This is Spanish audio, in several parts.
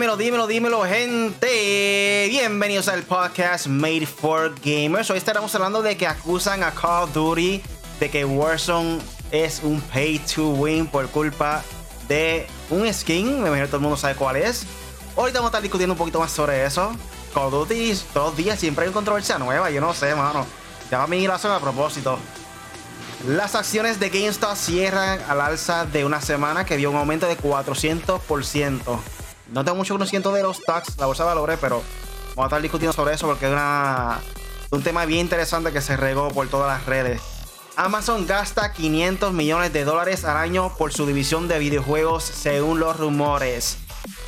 Dímelo, dímelo, dímelo, gente. Bienvenidos al podcast Made for Gamers. Hoy estaremos hablando de que acusan a Call of Duty de que Warzone es un pay to win por culpa de un skin. Me imagino que todo el mundo sabe cuál es. Ahorita vamos a estar discutiendo un poquito más sobre eso. Call of Duty, todos los días siempre hay una controversia nueva. Yo no sé, mano. Llama mi razón a propósito. Las acciones de GameStop cierran al alza de una semana que vio un aumento de 400%. No tengo mucho conocimiento de los stocks, la bolsa de valores, pero vamos a estar discutiendo sobre eso porque es un tema bien interesante que se regó por todas las redes. Amazon gasta 500 millones de dólares al año por su división de videojuegos según los rumores.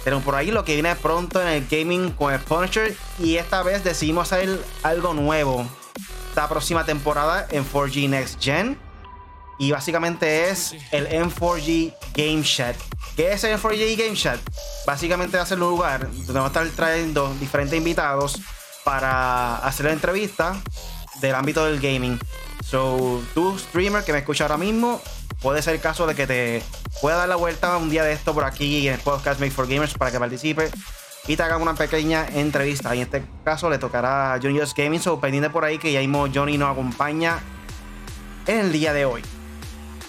Pero por ahí lo que viene pronto en el gaming con el Punisher y esta vez decidimos hacer algo nuevo esta próxima temporada en 4G Next Gen. Y básicamente es el M4G Game Chat. ¿Qué es el M4G Game Chat? Básicamente va a ser un lugar donde vamos a estar trayendo diferentes invitados para hacer la entrevista del ámbito del gaming. So, tú, streamer que me escucha ahora mismo, puede ser el caso de que te pueda dar la vuelta un día de esto por aquí en el podcast Make for Gamers para que participe y te hagan una pequeña entrevista. Y en este caso le tocará a Johnny Just Gaming. So, pendiente por ahí que ya mismo Johnny nos acompaña en el día de hoy.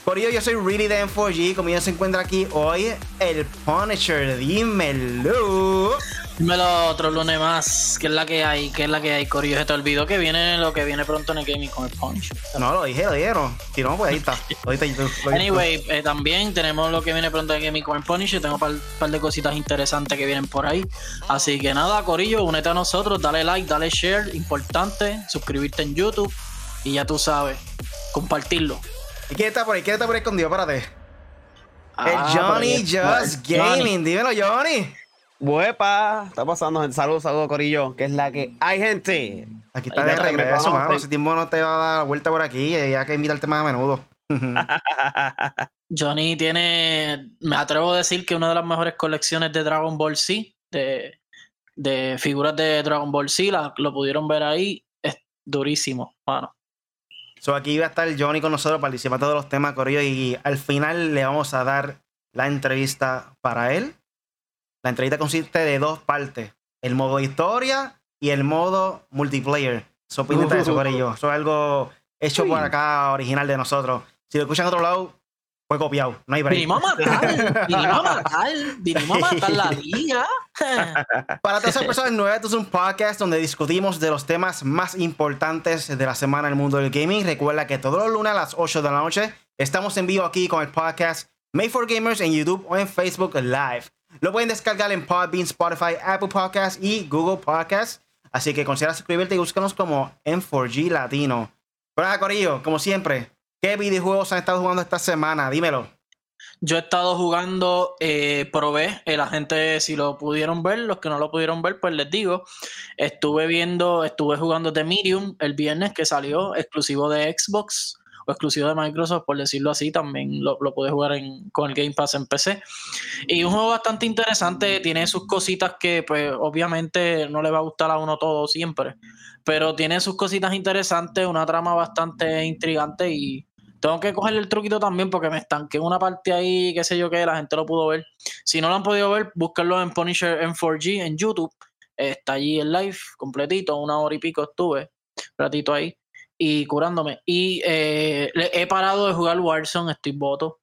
Por ello, yo soy Really de M4G. Como ya se encuentra aquí hoy, el Punisher. Dímelo. Dímelo otro lunes más. ¿Qué es la que hay? ¿Qué es la que hay, Corillo? Se te olvidó que viene lo que viene pronto en el gaming con el Punisher. No, lo dije, lo dijeron. Si no, pues ahí está. Ahorita anyway, eh, también tenemos lo que viene pronto en el gaming con el Punisher. Tengo un par, de cositas interesantes que vienen por ahí. Así que nada, Corillo, únete a nosotros. Dale like, dale share. Importante. Suscribirte en YouTube. Y ya tú sabes, compartirlo. ¿Y quién está por ahí? ¿Quién está por ahí escondido? Párate. Ah, el Johnny Just Gaming. Dímelo, Johnny. Buepa, está pasando, Saludos, saludos, Corillo. Que es la que hay, gente. Aquí está de regreso, mano. Ese tiempo no te va a dar vuelta por aquí. Y hay que invitarte más a menudo. Johnny tiene, me atrevo a decir que una de las mejores colecciones de Dragon Ball Z, de, de figuras de Dragon Ball Z, lo pudieron ver ahí, es durísimo, mano. So, aquí va a estar Johnny con nosotros participando de todos los temas, Corillo, y al final le vamos a dar la entrevista para él. La entrevista consiste de dos partes: el modo historia y el modo multiplayer. So, eso, Corillo. Eso es algo hecho por acá, original de nosotros. Si lo escuchan en otro lado, fue copiado. No hay break. Vinimos a matar. Vinimos a matar. Vinimos a matar la liga. Para todas esas personas nuevas, esto es un podcast donde discutimos de los temas más importantes de la semana en el mundo del gaming. Recuerda que todos los lunes a las 8 de la noche estamos en vivo aquí con el podcast Made for Gamers en YouTube o en Facebook Live. Lo pueden descargar en Podbean, Spotify, Apple Podcasts y Google Podcasts. Así que considera suscribirte y búscanos como M4G Latino. Pero Corillo, como siempre, ¿Qué videojuegos han estado jugando esta semana? Dímelo. Yo he estado jugando, eh, probé, eh, la gente si lo pudieron ver, los que no lo pudieron ver, pues les digo, estuve viendo, estuve jugando The Medium el viernes que salió, exclusivo de Xbox o exclusivo de Microsoft, por decirlo así, también lo, lo pude jugar con el Game Pass en PC. Y un juego bastante interesante, tiene sus cositas que pues obviamente no le va a gustar a uno todo siempre, pero tiene sus cositas interesantes, una trama bastante intrigante y tengo que cogerle el truquito también porque me estanqué en una parte ahí, qué sé yo qué, la gente lo pudo ver. Si no lo han podido ver, búsquenlo en Punisher M4G en YouTube. Está allí el live completito, una hora y pico estuve, un ratito ahí, y curándome. Y eh, he parado de jugar Warzone, estoy voto.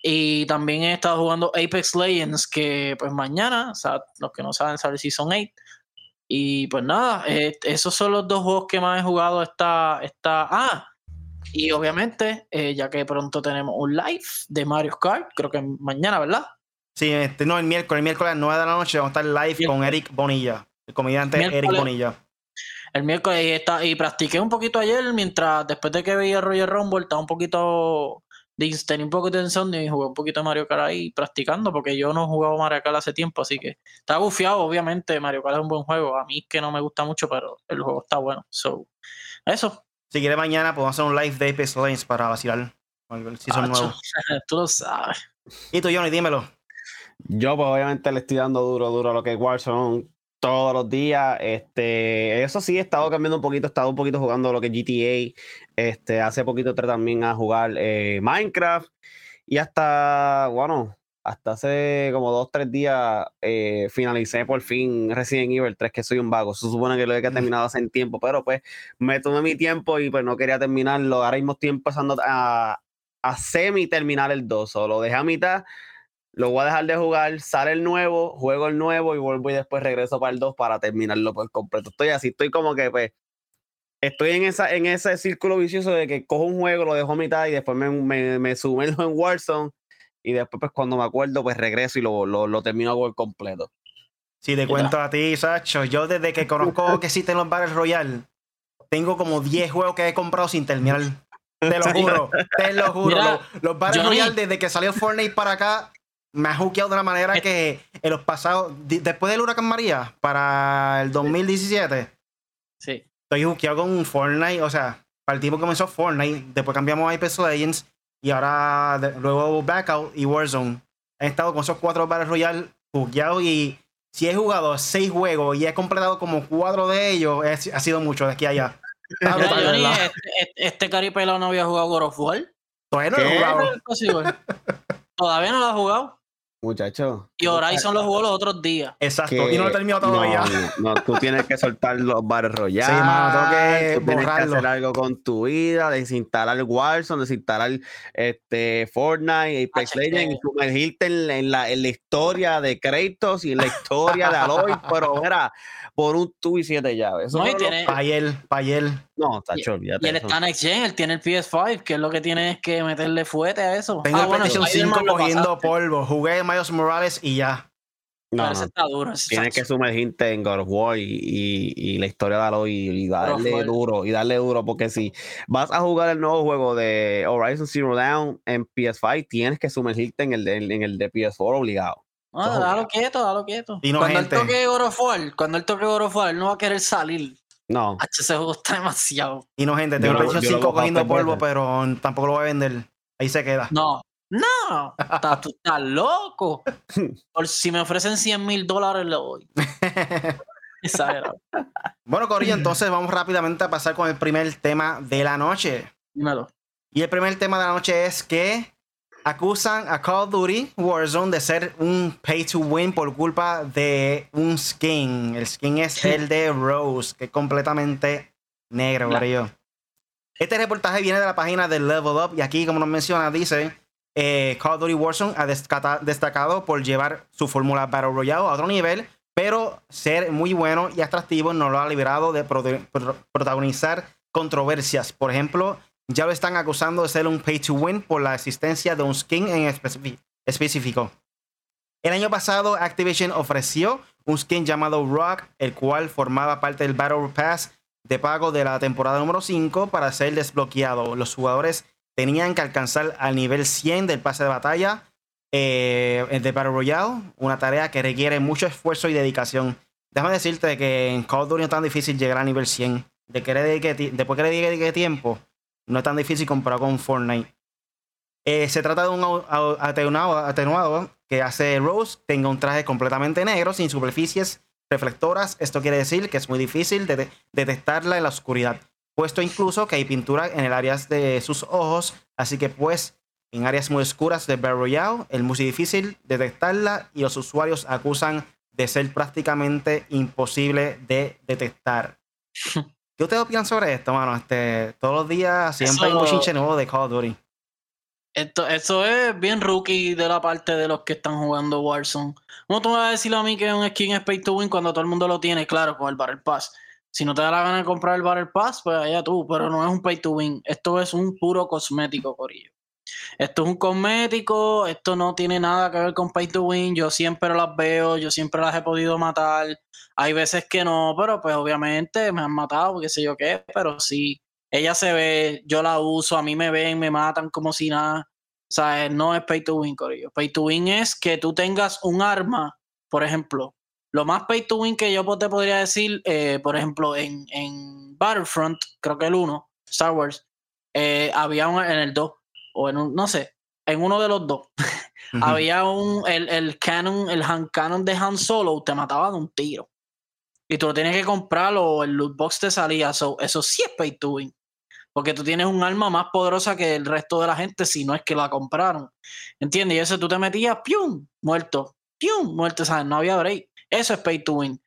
Y también he estado jugando Apex Legends, que pues mañana, o sea, los que no saben saber si son 8. Y pues nada, eh, esos son los dos juegos que más he jugado esta, esta... Ah, y obviamente, eh, ya que pronto tenemos un live de Mario Kart, creo que mañana, ¿verdad? Sí, este, no, el miércoles, el miércoles a las 9 de la noche vamos a estar live con Eric Bonilla, el comediante Eric Bonilla. El miércoles y, está, y practiqué un poquito ayer mientras, después de que veía Roger Rumble, estaba un poquito, tenía un poco de tensión y jugué un poquito de Mario Kart ahí practicando, porque yo no he jugado Mario Kart hace tiempo, así que está bufiado, obviamente, Mario Kart es un buen juego, a mí es que no me gusta mucho, pero el juego está bueno, so, eso, si quiere mañana podemos hacer un live de Apex Legends para vacilar. Si son nuevos. Tú lo sabes. Y tú, Johnny, dímelo. Yo, pues obviamente le estoy dando duro, duro a lo que es Warzone todos los días. Este, eso sí, he estado cambiando un poquito, he estado un poquito jugando lo que es GTA. Este, hace poquito entré también a jugar eh, Minecraft. Y hasta, bueno, hasta hace como dos, tres días eh, finalicé por fin Resident Evil 3, que soy un vago. Se supone que lo he terminado hace tiempo, pero pues me tomé mi tiempo y pues no quería terminarlo. Ahora mismo estoy empezando a, a semi terminar el 2, o lo dejé a mitad, lo voy a dejar de jugar, sale el nuevo, juego el nuevo y vuelvo y después regreso para el 2 para terminarlo por completo. Estoy así, estoy como que pues estoy en, esa, en ese círculo vicioso de que cojo un juego, lo dejo a mitad y después me, me, me sumerjo en Warzone y después pues cuando me acuerdo pues regreso y lo, lo, lo termino por completo. Si te cuento a ti, Sacho, yo desde que conozco que existen los Battle Royale, tengo como 10 juegos que he comprado sin terminar. Te lo juro, te lo juro. los, los Battle Royale desde que salió Fortnite para acá me ha jukeado de una manera eh. que en los pasados, después del huracán María, para el 2017, sí. estoy jukeado con Fortnite, o sea, para el tiempo que comenzó Fortnite, después cambiamos a Apex Legends y ahora luego Blackout y Warzone. He estado con esos cuatro Battle Royale jukeados y si he jugado seis juegos y he completado como cuatro de ellos, ha sido mucho de aquí a allá. este, este, este caripelado no había jugado God of War. Todavía no lo he jugado. Todavía no lo ha jugado. Muchacho. Y Horizon lo jugó los otros días. Exacto. Y no lo he terminado todavía. No, no, tú tienes que soltar los Battle Royale. Sí, mano, tengo que tú tienes que hacer algo con tu vida, desinstalar Warzone, desinstalar este, Fortnite, Apex Legends, y sumergirte en, en, la, en la historia de Kratos y en la historia de Aloy. pero mira, por un tubo y siete llaves. no, y tiene... Payel, Payel. No, Tacho, olvídate. Y él está Next Gen, él tiene el PS5, que es lo que tiene es que meterle fuerte a eso. Tengo ah, el PlayStation 5 cogiendo polvo. Jugué Miles Morales y ya. No, no. Está duro, Tienes que sumergirte en God of War y, y, la historia de Aloy y, darle duro, y darle duro, porque si vas a jugar el nuevo juego de Horizon Zero Dawn en PS5, tienes que sumergirte en el en el de PS4 obligado. No, dalo quieto, dalo quieto. cuando él toque War, cuando él toque War, él no va a querer salir. No. H, ese juego está demasiado. Y no, gente, tengo el 5 cogiendo polvo, pero tampoco lo voy a vender. Ahí se queda. No, no, está, tú estás loco. Por si me ofrecen 100 mil dólares, le doy. bueno, Corillo, entonces vamos rápidamente a pasar con el primer tema de la noche. Dímelo. Y el primer tema de la noche es que acusan a Call of Duty Warzone de ser un pay to win por culpa de un skin. El skin es el de Rose, que es completamente negro, Corillo. Este reportaje viene de la página de Level Up y aquí, como nos menciona, dice eh, Call of Duty Warzone ha destacado por llevar su fórmula Battle Royale a otro nivel, pero ser muy bueno y atractivo no lo ha liberado de protagonizar controversias. Por ejemplo, ya lo están acusando de ser un pay to win por la existencia de un skin en específico. El año pasado, Activision ofreció un skin llamado Rock, el cual formaba parte del Battle Pass de pago de la temporada número 5 para ser desbloqueado. Los jugadores tenían que alcanzar al nivel 100 del pase de batalla eh, de Battle Royale, una tarea que requiere mucho esfuerzo y dedicación. Déjame decirte que en Call of Duty no es tan difícil llegar al nivel 100. De que después que le dedique tiempo, no es tan difícil comparado con Fortnite. Eh, se trata de un atenuado, que hace Rose tenga un traje completamente negro, sin superficies reflectoras. Esto quiere decir que es muy difícil de detectarla en la oscuridad puesto incluso que hay pintura en el área de sus ojos, así que pues en áreas muy oscuras de Battle es muy difícil detectarla y los usuarios acusan de ser prácticamente imposible de detectar. ¿Qué ustedes opinan sobre esto, mano? Este, todos los días siempre hay un chinche nuevo de Call of Duty. Esto, eso es bien rookie de la parte de los que están jugando Warzone. ¿Cómo tú me vas a decir a mí que es un skin es pay to win cuando todo el mundo lo tiene? Claro, con el Battle Pass. Si no te da la gana de comprar el Battle Pass, pues allá tú, pero no es un pay to win. Esto es un puro cosmético, Corillo. Esto es un cosmético, esto no tiene nada que ver con pay to win. Yo siempre las veo, yo siempre las he podido matar. Hay veces que no, pero pues obviamente me han matado, qué sé yo qué, pero sí, ella se ve, yo la uso, a mí me ven, me matan como si nada. O sea, no es pay to win, Corillo. Pay to win es que tú tengas un arma, por ejemplo, lo más pay to win que yo te podría decir, eh, por ejemplo, en, en, Battlefront, creo que el 1, Star Wars, eh, había un, en el 2, o en un, no sé, en uno de los dos, había un, el, el canon, el hand cannon de Han Solo, te mataba de un tiro. Y tú lo tienes que comprar o el loot box te salía, eso sí es pay to win. porque tú tienes un arma más poderosa que el resto de la gente si no es que la compraron. ¿Entiendes? Y eso tú te metías, ¡pium! Muerto, ¡pium! Muerto, ¿sabes? No había break. Eso es pay to win.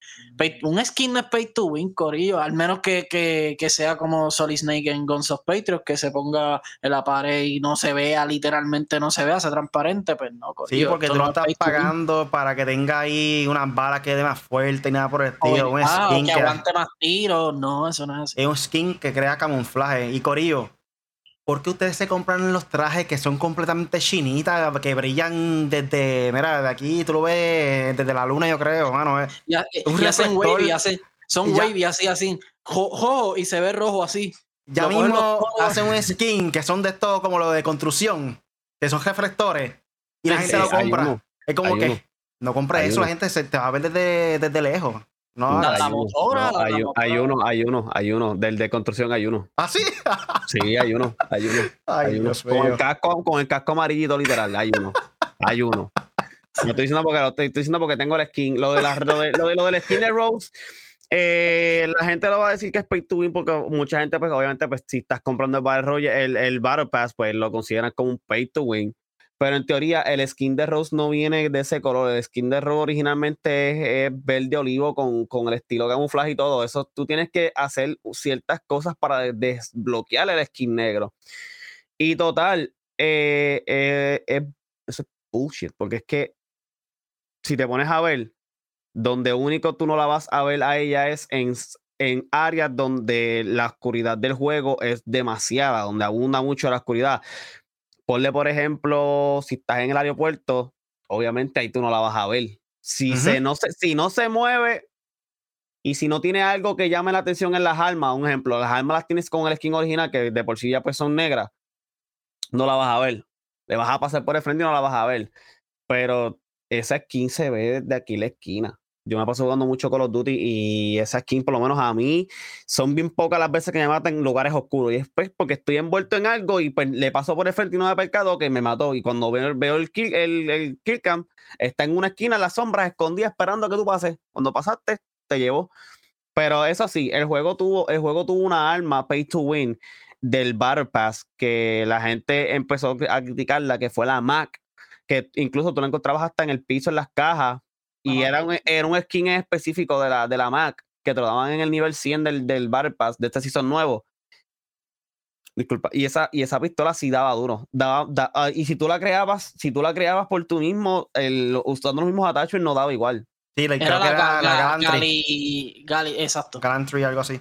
un skin no es pay to win, Corillo. Al menos que, que, que sea como Solid Snake en Guns of Patriots, que se ponga en la pared y no se vea, literalmente no se vea, sea transparente, pues no, Corillo. Sí, porque tú no estás pagando para que tenga ahí unas balas que dé más fuerte y nada por el estilo. un ah, skin que, aguante más tiros. No, eso no es así. Es un skin que crea camuflaje. Y Corillo, ¿Por qué ustedes se compran los trajes que son completamente chinitas, que brillan desde, mira, de aquí tú lo ves desde la luna, yo creo, mano. Eh. Y, hacen wavy, hacen, son wavy así, así, jo, y se ve rojo así. Ya mismo hacen un skin que son de esto como lo de construcción, que son reflectores, y la gente lo compra. Es como que no compra eso, la gente se te va a ver desde, desde lejos. No, hay, uno, hay, uno, hay uno, hay uno, del de construcción hay uno. ¿Ah, sí? sí, hay uno, hay uno. hay uno. Con, el casco, con el casco amarillito literal, hay uno. Hay uno. No estoy diciendo porque lo estoy, diciendo porque tengo el skin. Lo de, la, lo de, lo, de lo del skin de Rose, eh, la gente lo va a decir que es pay to win porque mucha gente, pues obviamente, pues si estás comprando el Battle, Royale, el, el Battle Pass, pues lo consideran como un pay to win. Pero en teoría el skin de Rose no viene de ese color. El skin de Rose originalmente es, verde olivo con, con, el estilo camuflaje y todo eso. Tú tienes que hacer ciertas cosas para desbloquear el skin negro. Y total, eh, eh, eso es bullshit, porque es que si te pones a ver, donde único tú no la vas a ver a ella es en, en áreas donde la oscuridad del juego es demasiada, donde abunda mucho la oscuridad. Ponle, por ejemplo, si estás en el aeropuerto, obviamente ahí tú no la vas a ver. Si, se, no, se, si no se mueve y si no tiene algo que llame la atención en las armas, un ejemplo, las armas las tienes con el skin original, que de por sí ya pues son negras, no la vas a ver. Le vas a pasar por el frente y no la vas a ver. Pero esa skin se ve desde aquí la esquina. Yo me paso jugando mucho Call of Duty y esa skin, por lo menos a mí, son bien pocas las veces que me matan en lugares oscuros. Y es porque estoy envuelto en algo y pues le paso por el frente y no me percado que me mató. Y cuando veo, el, kill, el kill cam, está en una esquina en las sombras, escondida, esperando a que tú pases. Cuando pasaste, te llevó. Pero eso sí, el juego tuvo, el juego tuvo una arma pay to win del Battle Pass que la gente empezó a criticarla, que fue la Mac, que incluso tú la encontrabas hasta en el piso en las cajas y era un, era un skin específico de la, de la Mac que te lo daban en el nivel 100 del, del Battle Pass de este season nuevo. Disculpa, y esa, y esa pistola sí daba duro. Daba, ah, y si tú la creabas, si tú la creabas por tú mismo, el, usando los mismos attachments, no daba igual. Sí, la, era, la, la, Galantry. exacto. Galantry, algo así.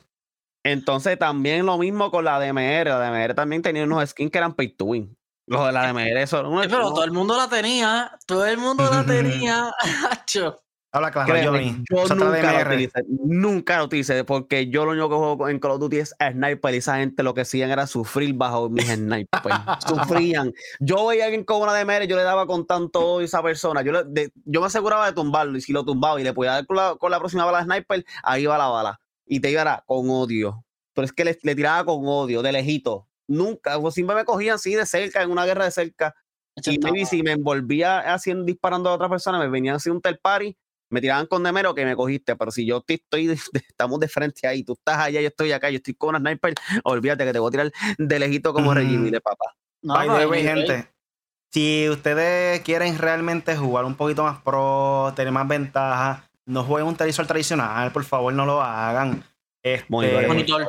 Entonces, también lo mismo con la DMR. La DMR también tenía unos skins que eran pay to win. Los de la DMR, eso. pero todo el mundo la tenía. Todo el mundo la tenía. Habla claro, Johnny. Yo nunca lo, utilicé, nunca lo utilicé porque yo lo único que juego en Call of Duty es sniper y esa gente lo que hacían era sufrir bajo mis snipers. Sufrían. Yo veía a alguien con una DMR, yo le daba con tanto a esa persona. Yo, yo me aseguraba de tumbarlo y si lo tumbaba y le podía dar con la, con la próxima bala de sniper, ahí va la bala. Y te iba con odio. Pero es que le, le tiraba con odio, de lejito nunca, o siempre me cogían así de cerca, en una guerra de cerca. y maybe si me envolvía haciendo, disparando a otra persona, me venían así un tel party, me tiraban con demero que me cogiste. Pero si yo estoy, estamos de frente ahí, tú estás allá, yo estoy acá, yo estoy con una sniper, olvídate que te voy a tirar de lejito como mm. de papá. No, gente. Si ustedes quieren realmente jugar un poquito más pro, tener más ventaja, no jueguen un televisor tradicional, por favor, no lo hagan. Este, monitor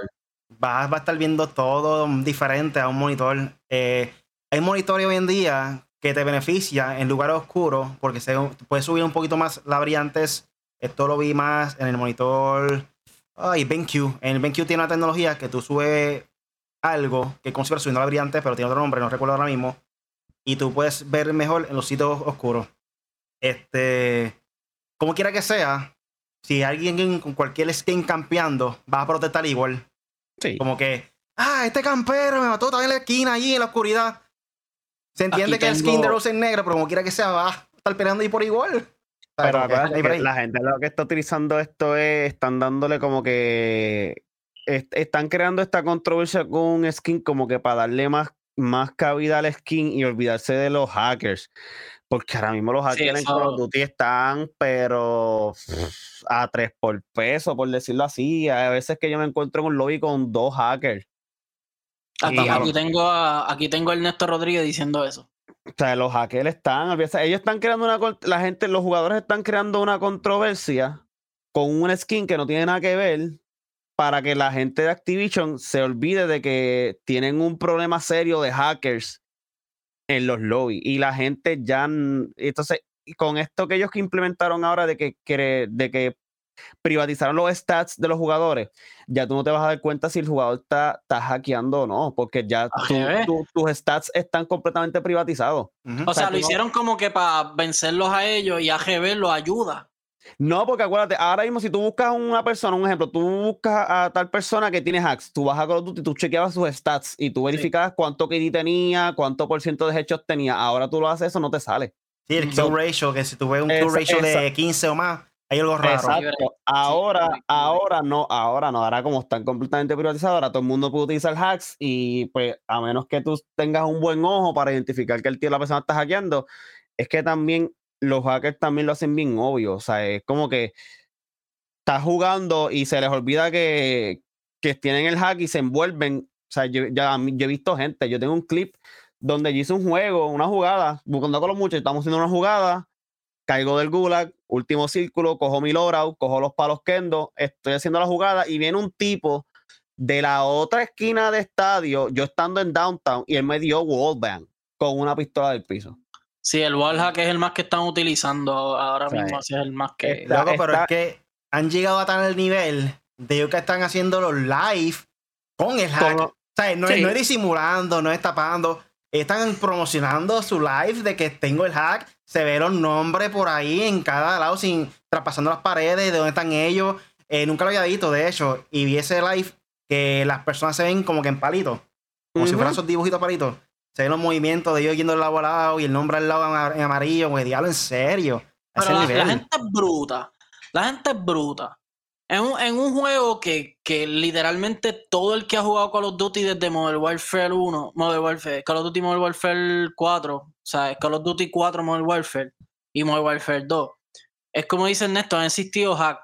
vas, a estar viendo todo diferente a un monitor. Eh, hay monitores hoy en día que te beneficia en lugares oscuros porque puedes subir un poquito más la brillantes. Esto lo vi más en el monitor. Ay, BenQ. En el BenQ tiene una tecnología que tú subes algo que considera subiendo la brillante, pero tiene otro nombre, no recuerdo ahora mismo. Y tú puedes ver mejor en los sitios oscuros. Este. Como quiera que sea, si alguien con cualquier skin campeando va a protestar igual. Como que, ah, este campero me mató también en la esquina, allí en la oscuridad. Se entiende que el skin de Rose es negro, pero como quiera que sea, va a estar peleando ahí por igual. Pero la gente lo que está utilizando esto es, están dándole como que, están creando esta controversia con un skin como que para darle más, más cabida al skin y olvidarse de los hackers. Porque ahora mismo los hackers en Call of Duty están, pero a tres por peso, por decirlo así. Hay veces que yo me encuentro en un lobby con dos hackers. Aquí, Y- aquí tengo a, aquí tengo a Ernesto Rodríguez diciendo eso. O sea, los hackers están, ellos están creando una, la gente, los jugadores están creando una controversia con un skin que no tiene nada que ver para que la gente de Activision se olvide de que tienen un problema serio de hackers en los lobbies y la gente ya, entonces, con esto que ellos que implementaron ahora de que, de que privatizaron los stats de los jugadores, ya tú no te vas a dar cuenta si el jugador está, está hackeando o no, porque ya tus stats están completamente privatizados. O sea, lo no- hicieron como que para vencerlos a ellos y AGB los ayuda. No, porque acuérdate, ahora mismo si tú buscas a una persona, un ejemplo, tú buscas a tal persona que tiene hacks, tú vas a Call of Duty, tú chequeabas sus stats y tú verificabas cuánto KD tenía, cuánto por ciento de headshots tenía. Ahora tú lo haces, eso no te sale. Sí, el So- kill ratio, que si tú ves un kill Esa- ratio de esa- 15 o más, hay algo raro. Exacto. Ahora, ahora no, ahora no. Ahora como están completamente privatizados, ahora todo el mundo puede utilizar hacks y pues a menos que tú tengas un buen ojo para identificar que el tío la persona está hackeando, es que también los hackers también lo hacen bien obvio. O sea, es como que estás jugando y se les olvida que, que tienen el hack y se envuelven. O sea, yo, ya, he visto gente, yo tengo un clip donde yo hice un juego, una jugada, buscando con los muchachos, estamos haciendo una jugada, caigo del gulag, último círculo, cojo mi loadout, cojo los palos kendo, estoy haciendo la jugada y viene un tipo de la otra esquina de estadio, yo estando en downtown, y él me dio wallbang con una pistola del piso. Sí, el wallhack es el más que están utilizando ahora mismo. Ese es el más que. está- Loco, pero está- es que han llegado a tal nivel de ellos que están haciendo los live con el hack. Con- O sea, no, es- Sí. no es disimulando, no es tapando. Están promocionando su live de que tengo el hack. Se ve los nombres por ahí en cada lado, sin traspasando las paredes, de dónde están ellos. Eh, nunca lo había visto, de hecho. Y vi ese live que las personas se ven como que en palitos. Como si fueran esos dibujitos palitos. Se ven los movimientos de ellos yendo de lado a lado y el nombre al lado en amarillo. Güey, diablo, en serio. A ese Pero la, gente es bruta. La gente es bruta. En un, en un juego que, que literalmente todo el que ha jugado Call of Duty desde Modern Warfare 1, Modern Warfare, Call of Duty Modern Warfare 4, o sea, Call of Duty 4 Modern Warfare y Modern Warfare 2, es como dice Ernesto, han existido hack.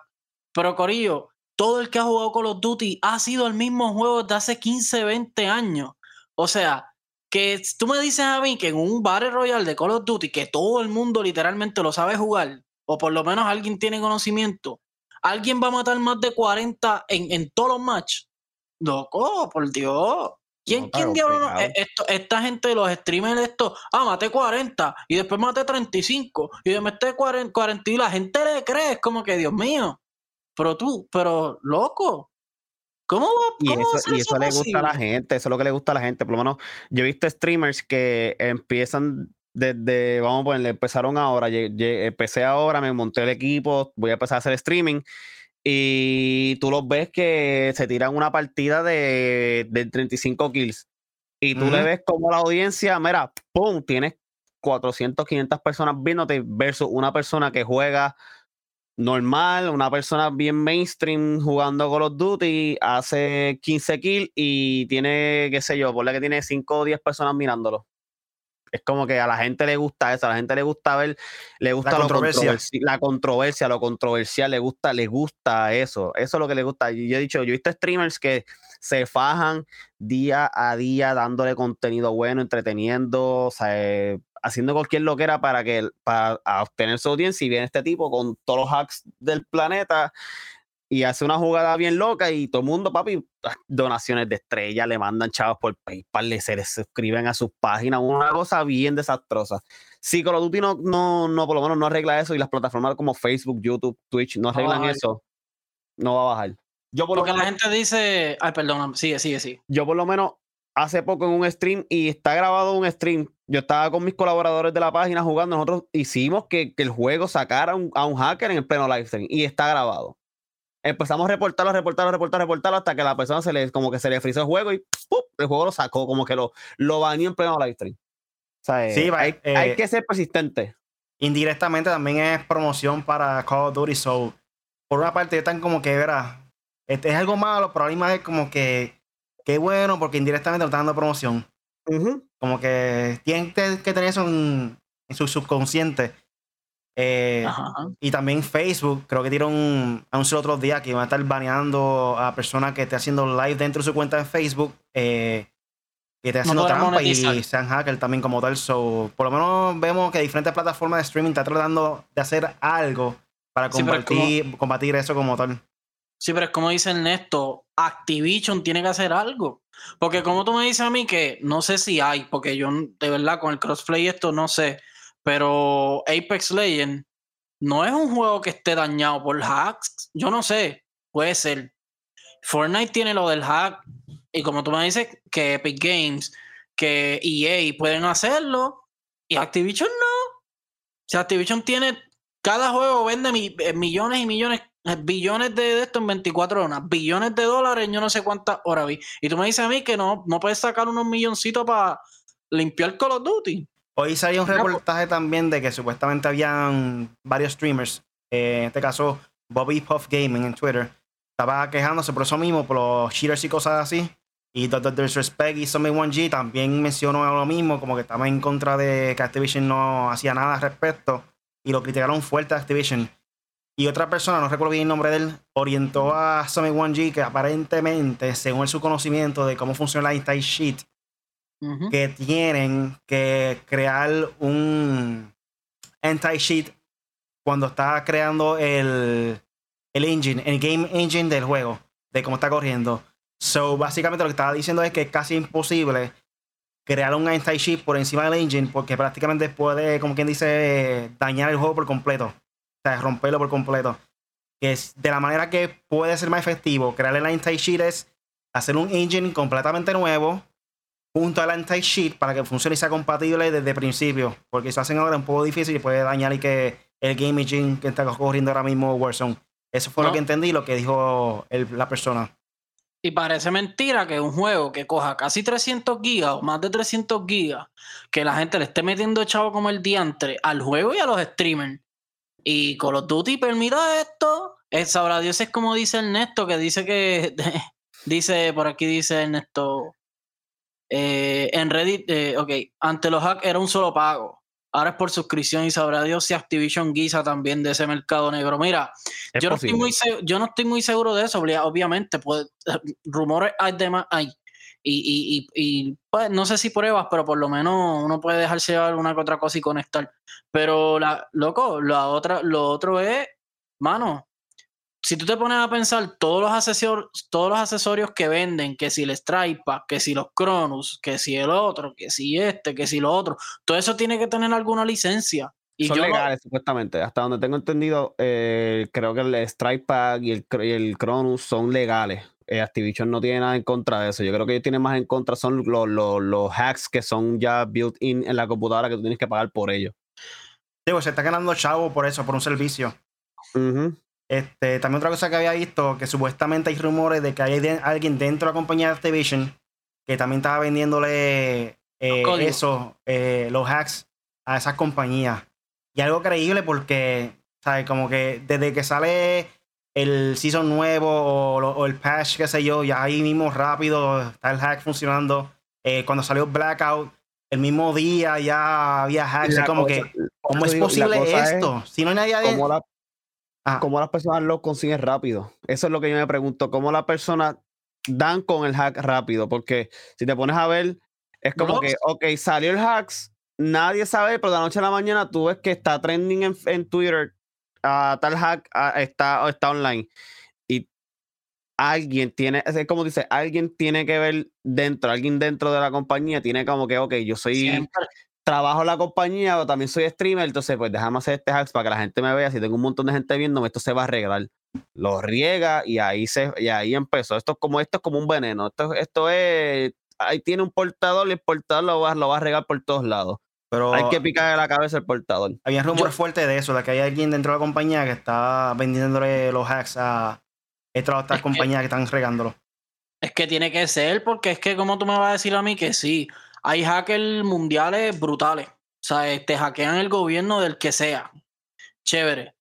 Pero Corillo, todo el que ha jugado Call of Duty ha sido el mismo juego desde hace 15, 20 años. O sea, que tú me dices a mí que en un Battle Royale de Call of Duty, que todo el mundo literalmente lo sabe jugar, o por lo menos alguien tiene conocimiento, alguien va a matar más de 40 en, en todos los matches. Loco, por Dios. ¿Quién, No, quién diablo no- complicado. eh, esto- esta gente, los streamers, esto, ah, maté 40 y después maté 35 y después maté 40, 40 y la gente le cree, es como que, Dios mío, pero tú, pero loco, ¿cómo va, Y cómo a eso, y eso le gusta a la gente, eso es lo que le gusta a la gente. Por lo menos, yo he visto streamers que empiezan desde, vamos a ponerle, empezaron ahora, lle- lle- empecé ahora, me monté el equipo, voy a empezar a hacer streaming. Y tú los ves que se tiran una partida de, de 35 kills. Y tú le Ujú. ves como la audiencia, mira, ¡pum! Tienes 400, 500 personas viéndote versus una persona que juega normal, una persona bien mainstream jugando Call of Duty, hace 15 kills y tiene, qué sé yo, por la que tiene 5 o 10 personas mirándolo. Es como que a la gente le gusta eso, a la gente le gusta ver, le gusta lo controversia. controversi- la controversia, lo controversial, le gusta, le gusta eso, eso es lo que le gusta. Yo he dicho, yo he visto streamers que se fajan día a día dándole contenido bueno, entreteniendo, o sea, eh, haciendo cualquier loquera para que para obtener su audiencia y viene este tipo con todos los hacks del planeta y hace una jugada bien loca y todo el mundo, papi, ah, donaciones de estrella, le mandan chavos por PayPal, le se les suscriben a sus páginas, una cosa bien desastrosa. Si Call of Duty no, no, no, por lo menos no arregla eso y las plataformas como Facebook, YouTube, Twitch no arreglan eso, no va a bajar. Yo por, lo Porque la menos, gente dice, ay, perdón, sigue, sigue, sigue. yo por lo menos hace poco en un stream y está grabado un stream. Yo estaba con mis colaboradores de la página jugando. Nosotros hicimos que, que el juego sacara un- a un hacker en el pleno live stream y está grabado. Empezamos a reportarlo, reportarlo, reportarlo, reportarlo hasta que la persona se le, como que se le frizó el juego y ¡pum! el juego lo sacó, como que lo, lo baneó en pleno live stream. O sea, eh, Sí, hay, eh, hay que ser persistente. indirectamente también es promoción para Call of Duty. So, por una parte, están como que, verá, este es algo malo, pero a la misma vez como que, qué bueno, porque indirectamente nos están dando promoción. Como que tienen que, tener eso en, en su subconsciente. Eh, y también Facebook, creo que dieron un anuncio el otro día que van a estar baneando a personas que estén haciendo live dentro de su cuenta de Facebook. eh, que esté haciendo trampa y sean hacker también como tal. So, por lo menos vemos que diferentes plataformas de streaming están tratando de hacer algo para combatir, combatir eso como tal. Sí, pero es como dice Ernesto, Activision tiene que hacer algo. Porque como tú me dices a mí que no sé si hay, porque yo de verdad con el crossplay esto no sé, pero Apex Legends no es un juego que esté dañado por hacks. Yo no sé, puede ser. Fortnite tiene lo del hack y como tú me dices que Epic Games, que EA pueden hacerlo y Activision no. O sea, Activision tiene, cada juego vende eh, millones y millones, billones de, esto en 24 horas, billones de dólares yo no sé cuántas horas vi. Y tú me dices a mí que no, no puedes sacar unos milloncitos para limpiar Call of Duty. Hoy salió un pues. reportaje también de que supuestamente habían varios streamers, eh, en este caso Bobby Puff Gaming en Twitter, estaba quejándose por eso mismo, por los cheaters y cosas así. Y Dr. Disrespect y Zombie 1G también mencionó lo mismo, como que estaba en contra de que Activision no hacía nada al respecto. Y lo criticaron fuerte a Activision. Y otra persona, no recuerdo bien el nombre de él, orientó a Zombie 1G que aparentemente, según su conocimiento de cómo funciona la Inside Sheet, que tienen que crear un anti-cheat cuando está creando el, el engine, el game engine del juego, de cómo está corriendo. So, básicamente lo que estaba diciendo es que es casi imposible crear un anti-cheat por encima del engine porque prácticamente puede, como quien dice, dañar el juego por completo. O sea, romperlo por completo. Que es de la manera que puede ser más efectivo crear el anti-cheat es hacer un engine completamente nuevo junto al anti-cheat para que funcione y sea compatible desde el principio. Porque si hacen ahora un poco difícil y puede dañar y que el game engine que está corriendo ahora mismo Warzone. Eso fue lo que entendí, lo que dijo la persona. Y parece mentira que un juego que coja casi 300 gigas o más de 300 gigas, que la gente le esté metiendo chavo como el diantre al juego y a los streamers. Y Call of Duty permita esto. Es, sabrá Dios es como dice Ernesto, que dice que. dice, por aquí dice Ernesto. Eh, en Reddit, eh, ok, ante los hacks era un solo pago. Ahora es por suscripción y sabrá Dios si Activision guisa también de ese mercado negro. Mira, yo no, estoy muy yo no estoy muy seguro de eso, obviamente, pues, rumores hay demás hay. Y, y, y, pues no sé si pruebas, pero por lo menos uno puede dejarse llevar una que otra cosa y conectar. Pero la, loco, la otra, lo otro es, mano, si tú te pones a pensar todos los accesorios, todos los accesorios que venden, que si el Stripe que si los Cronus, que si el otro, que si este, que si lo otro, todo eso tiene que tener alguna licencia. Y son legales, supuestamente. Hasta donde tengo entendido, eh, creo que el Stripe Pack y el, el Cronus son legales. Eh, Activision no tiene nada en contra de eso. Yo creo que ellos tienen más en contra son los, los, hacks que son ya built-in en la computadora que tú tienes que pagar por ellos. Digo, se está ganando chavo por eso, por un servicio. Este, también otra cosa que había visto, que supuestamente hay rumores de que hay alguien dentro de la compañía de Activision que también estaba vendiéndole eh, eso, eh, los hacks a esas compañías. Y algo creíble porque, ¿sabes? Como que desde que sale el season nuevo o, el patch, qué sé yo, ya ahí mismo rápido está el hack funcionando. Eh, cuando salió Blackout, el mismo día ya había hacks. como que, ¿cómo es posible esto? si no hay nadie adentro. Ah. ¿Cómo las personas lo consiguen rápido? Eso es lo que yo me pregunto. ¿Cómo las personas dan con el hack rápido? Porque si te pones a ver, es como que, ok, salió el hacks, nadie sabe, pero de la noche a la mañana tú ves que está trending en, Twitter, uh, tal hack uh, está, está online. Y alguien tiene, es como dice, alguien tiene que ver dentro, alguien dentro de la compañía tiene como que, ok, yo soy trabajo en la compañía o también soy streamer, entonces pues déjame hacer este hacks para que la gente me vea. Si tengo un montón de gente viéndome, esto se va a arreglar. Lo riega y ahí se y ahí empezó. Esto es como esto es como un veneno. Esto, esto es ahí tiene un portador y el portador lo va, lo va a regar por todos lados. Pero hay que picarle la cabeza el portador. Había rumores fuertes de eso, de que hay alguien dentro de la compañía que está vendiéndole los hacks a estas otras compañías que, que están regándolo. Es que tiene que ser, porque es que como tú me vas a decir a mí que sí, hay hackers mundiales brutales. O sea, te hackean el gobierno del que sea. Chévere.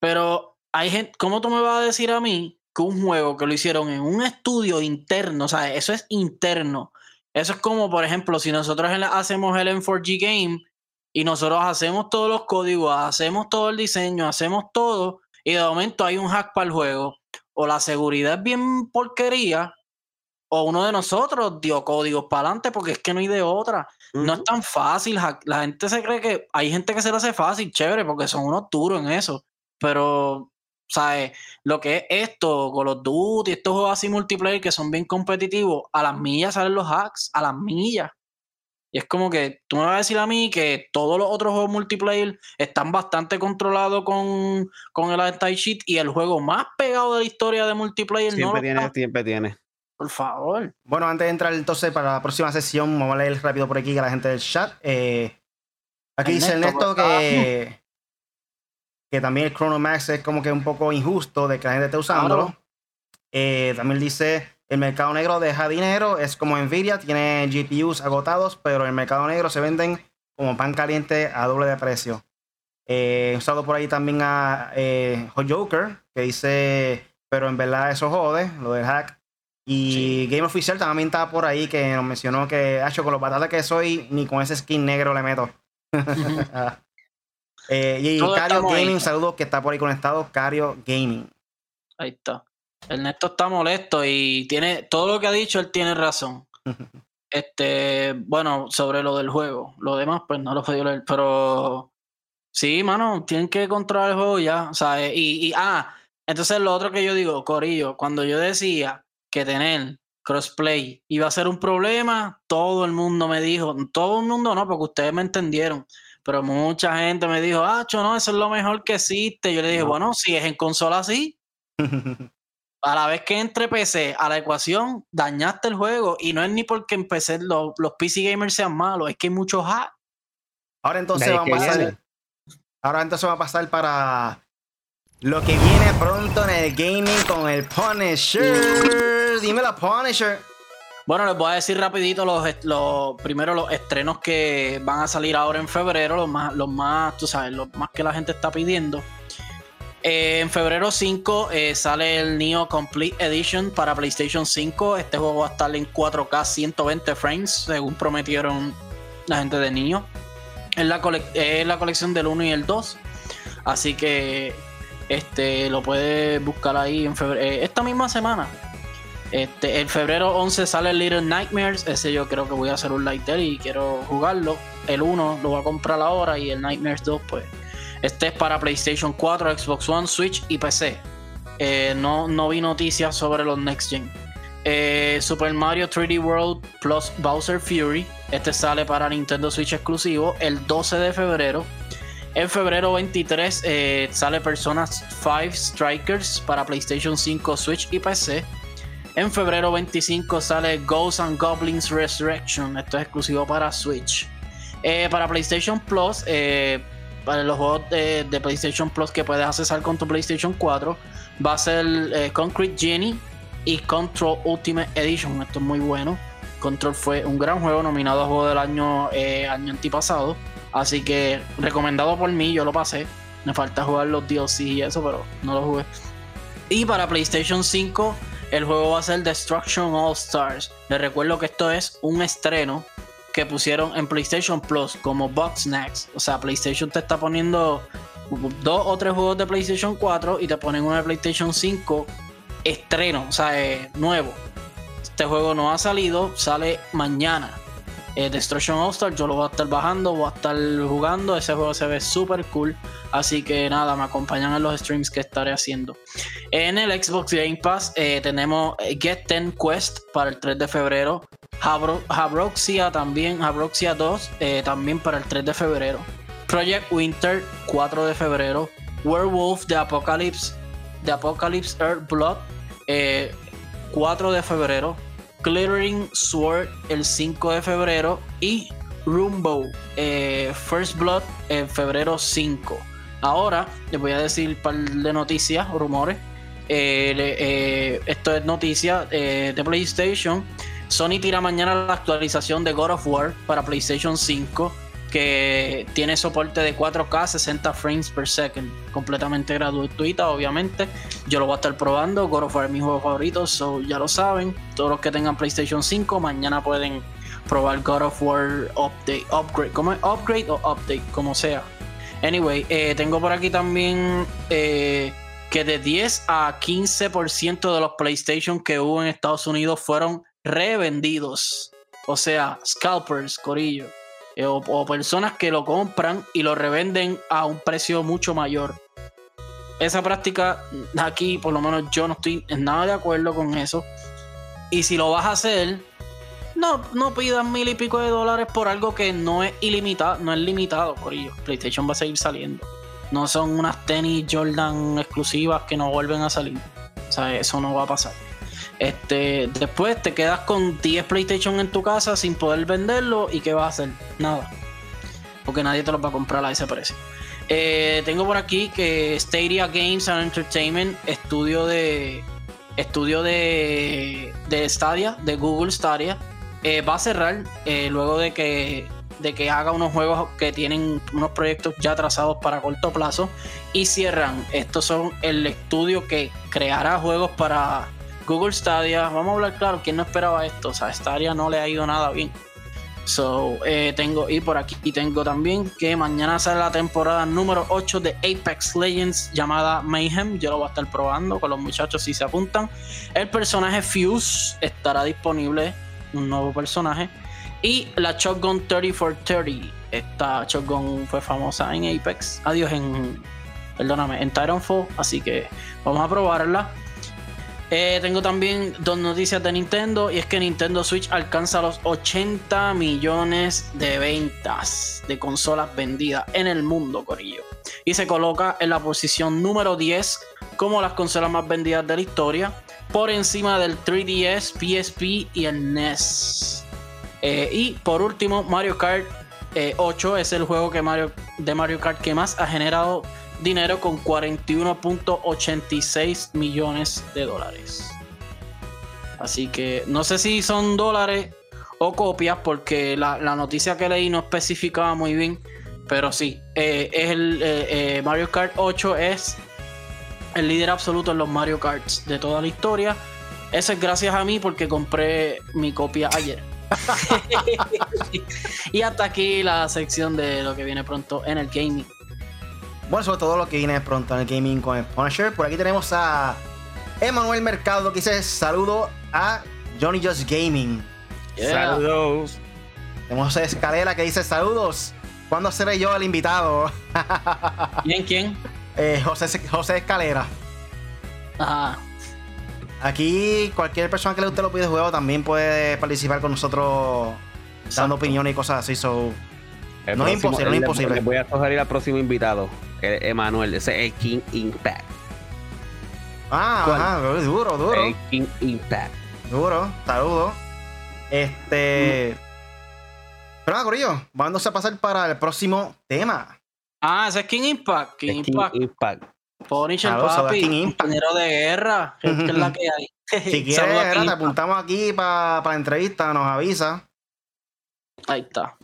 Pero hay gente, ¿cómo tú me vas a decir a mí que un juego que lo hicieron en un estudio interno, o sea, eso es interno? Eso es como, por ejemplo, si nosotros hacemos el M4G Game y nosotros hacemos todos los códigos, hacemos todo el diseño, hacemos todo, y de momento hay un hack para el juego, o la seguridad es bien porquería, o uno de nosotros dio códigos para adelante porque es que no hay de otra. No es tan fácil. La gente se cree que hay gente que se lo hace fácil, chévere, porque son unos duros en eso. Pero, ¿sabes? Lo que es esto, con los Duty, estos juegos así multiplayer que son bien competitivos, a las millas salen los hacks, a las millas. Y es como que tú me vas a decir a mí que todos los otros juegos multiplayer están bastante controlados con, con el anti-cheat y el juego más pegado de la historia de multiplayer siempre tiene, siempre tiene. Por favor. Bueno, antes de entrar entonces para la próxima sesión, vamos a leer rápido por aquí a la gente del chat. Eh, aquí dice Ernesto que, que también el Chrono Max es como que un poco injusto de que la gente esté usándolo. Eh, también dice el mercado negro deja dinero, es como Nvidia, tiene GPUs agotados, pero en el mercado negro se venden como pan caliente a doble de precio. Eh, he usado por ahí también a eh, Joker, que dice, pero en verdad eso jode, lo del hack. Y Game Official también está por ahí, que nos mencionó que, hecho con los patatas que soy, ni con ese skin negro le meto. eh, y Cario Gaming, saludos que está por ahí conectado, Cario Gaming. Ahí está. Ernesto está molesto y tiene todo lo que ha dicho, él tiene razón. Este, bueno, sobre lo del juego. Lo demás, pues no lo puedo leer. Pero sí, mano, tienen que controlar el juego ya. O sea, y, y ah, entonces lo otro que yo digo, Corillo, cuando yo decía que tener crossplay iba a ser un problema, todo el mundo me dijo, todo el mundo no, porque ustedes me entendieron. Pero mucha gente me dijo, ah, no, eso es lo mejor que existe. Yo le dije, bueno, si es en consola, sí. a la vez que entre PC a la ecuación, dañaste el juego. Y no es ni porque en PC los, PC gamers sean malos, es que hay muchos hacks. Ahora entonces vamos a pasar. Ahora entonces va a pasar para lo que viene pronto en el gaming con el Punisher. Dime la Punisher. Bueno, les voy a decir rapidito los, los primero los estrenos que van a salir ahora en febrero, los más, los más, tú sabes, los más que la gente está pidiendo. Eh, en febrero 5 eh, sale el Neo Complete Edition para PlayStation 5. Este juego va a estar en 4K 120 frames, según prometieron la gente de Neo. Es la, la colección del 1 y el 2. Así que este lo puedes buscar ahí en febrero, eh, esta misma semana. Este, en febrero 11 sale Little Nightmares. Ese yo creo que voy a hacer un lighter y quiero jugarlo. El 1 lo voy a comprar ahora y el Nightmares 2 pues este es para PlayStation 4, Xbox One, Switch y PC. Eh, no, no vi noticias sobre los Next Gen. Eh, Super Mario 3D World Plus Bowser Fury. Este sale para Nintendo Switch exclusivo el 12 de febrero. En febrero 23 eh, sale Persona 5 Strikers para PlayStation 5, Switch y PC. En febrero 25 sale Ghosts and Goblins Resurrection. Esto es exclusivo para Switch. para PlayStation Plus, para los juegos de, PlayStation Plus que puedes accesar con tu PlayStation 4 va a ser eh, Concrete Genie y Control Ultimate Edition. Esto es muy bueno. Control fue un gran juego nominado a juego del año, eh, año antipasado. Así que recomendado por mí, yo lo pasé. Me falta jugar los DLC y eso, pero no lo jugué. Y para PlayStation 5, el juego va a ser Destruction All Stars. Les recuerdo que esto es un estreno que pusieron en PlayStation Plus como Box Snacks. O sea, PlayStation te está poniendo dos o tres juegos de PlayStation 4 y te ponen uno de PlayStation 5 estreno, o sea, eh, nuevo. Este juego no ha salido, sale mañana. Eh, Destruction All Star, yo lo voy a estar bajando, voy a estar jugando. Ese juego se ve súper cool. Así que nada, me acompañan en los streams que estaré haciendo. En el Xbox Game Pass eh, tenemos Get 10 Quest para el 3 de febrero. Habroxia también, Habroxia 2 eh, también para el 3 de febrero. Project Winter 4 de febrero. Werewolf de Apocalypse, de Apocalypse Earth Blood 4 de febrero. Glittering Sword el 5 de febrero y Rumbo eh, First Blood en febrero 5. Ahora les voy a decir un par de noticias, rumores. Eh, eh, esto es noticia de PlayStation. Sony tira mañana la actualización de God of War para PlayStation 5 que tiene soporte de 4K 60 frames per second, completamente gratuita, obviamente. Yo lo voy a estar probando. God of War es mi juego favorito, so ya lo saben. Todos los que tengan PlayStation 5 mañana pueden probar God of War Update, Upgrade, como es Upgrade o Update, como sea. Anyway, eh, tengo por aquí también eh, que de 10 a 15% de los PlayStation que hubo en Estados Unidos fueron revendidos. O sea, scalpers, corillo. Eh, o, personas que lo compran y lo revenden a un precio mucho mayor. Esa práctica aquí, por lo menos yo no estoy en nada de acuerdo con eso. Y si lo vas a hacer, no, no pidas mil y pico de dólares por algo que no es ilimitado, no es limitado, corillo. PlayStation va a seguir saliendo. No son unas tenis Jordan exclusivas que no vuelven a salir. O sea, eso no va a pasar. Este, después te quedas con 10 PlayStation en tu casa sin poder venderlo y ¿qué vas a hacer? Nada. Porque nadie te los va a comprar a ese precio. Eh, tengo por aquí que Stadia Games and Entertainment, estudio de estudio de, de Stadia, de Google Stadia, eh, va a cerrar eh, luego de que de que haga unos juegos que tienen unos proyectos ya trazados para corto plazo y cierran. Estos son el estudio que creará juegos para Google Stadia. Vamos a hablar claro, ¿quién no esperaba esto? O sea, Stadia no le ha ido nada bien. So, eh, tengo, y por aquí tengo también que mañana sale la temporada número 8 de Apex Legends llamada Mayhem. Yo lo voy a estar probando con los muchachos si se apuntan. El personaje Fuse estará disponible, un nuevo personaje. Y la Shotgun 30 Esta Shotgun fue famosa en Apex. Adiós en. Perdóname, en Titanfall. Así que vamos a probarla. Eh, tengo también dos noticias de Nintendo y es que Nintendo Switch alcanza los 80 millones de ventas de consolas vendidas en el mundo, Corillo. Y se coloca en la posición número 10 como las consolas más vendidas de la historia, por encima del 3DS, PSP y el NES. Eh, y por último, Mario Kart 8 eh, es el juego que Mario, de Mario Kart que más ha generado dinero con 41.86 millones de dólares. Así que no sé si son dólares o copias, porque la, noticia que leí no especificaba muy bien. Pero sí, eh, es el eh, eh, Mario Kart 8 es el líder absoluto en los Mario Karts de toda la historia. Eso es gracias a mí porque compré mi copia ayer. y hasta aquí la sección de lo que viene pronto en el gaming. Bueno, sobre todo lo que viene pronto en el gaming con el Punisher. Por aquí tenemos a Emanuel Mercado que dice saludo a Johnny Just Gaming. Saludos. Tenemos a Escalera que dice saludos. ¿Cuándo seré yo el invitado? ¿Quién? ¿Quién? Eh, José, José Escalera. Ajá. Aquí cualquier persona que le guste los videojuegos también puede participar con nosotros dando opiniones y cosas así. So, no es imposible, no es imposible. Voy a sugerir al próximo invitado, Emanuel, ese es King Impact. Ah, ajá, duro, duro. El King Impact. Duro, saludo. Este. Mm. Pero nada, Corillo, vámonos a pasar para el próximo tema. Ah, ese es King Impact. King, Impact. King Impact. Punisher, papi, compañero de guerra, es la que hay. Si quieres, te apuntamos aquí para la entrevista, nos avisa. Ahí está.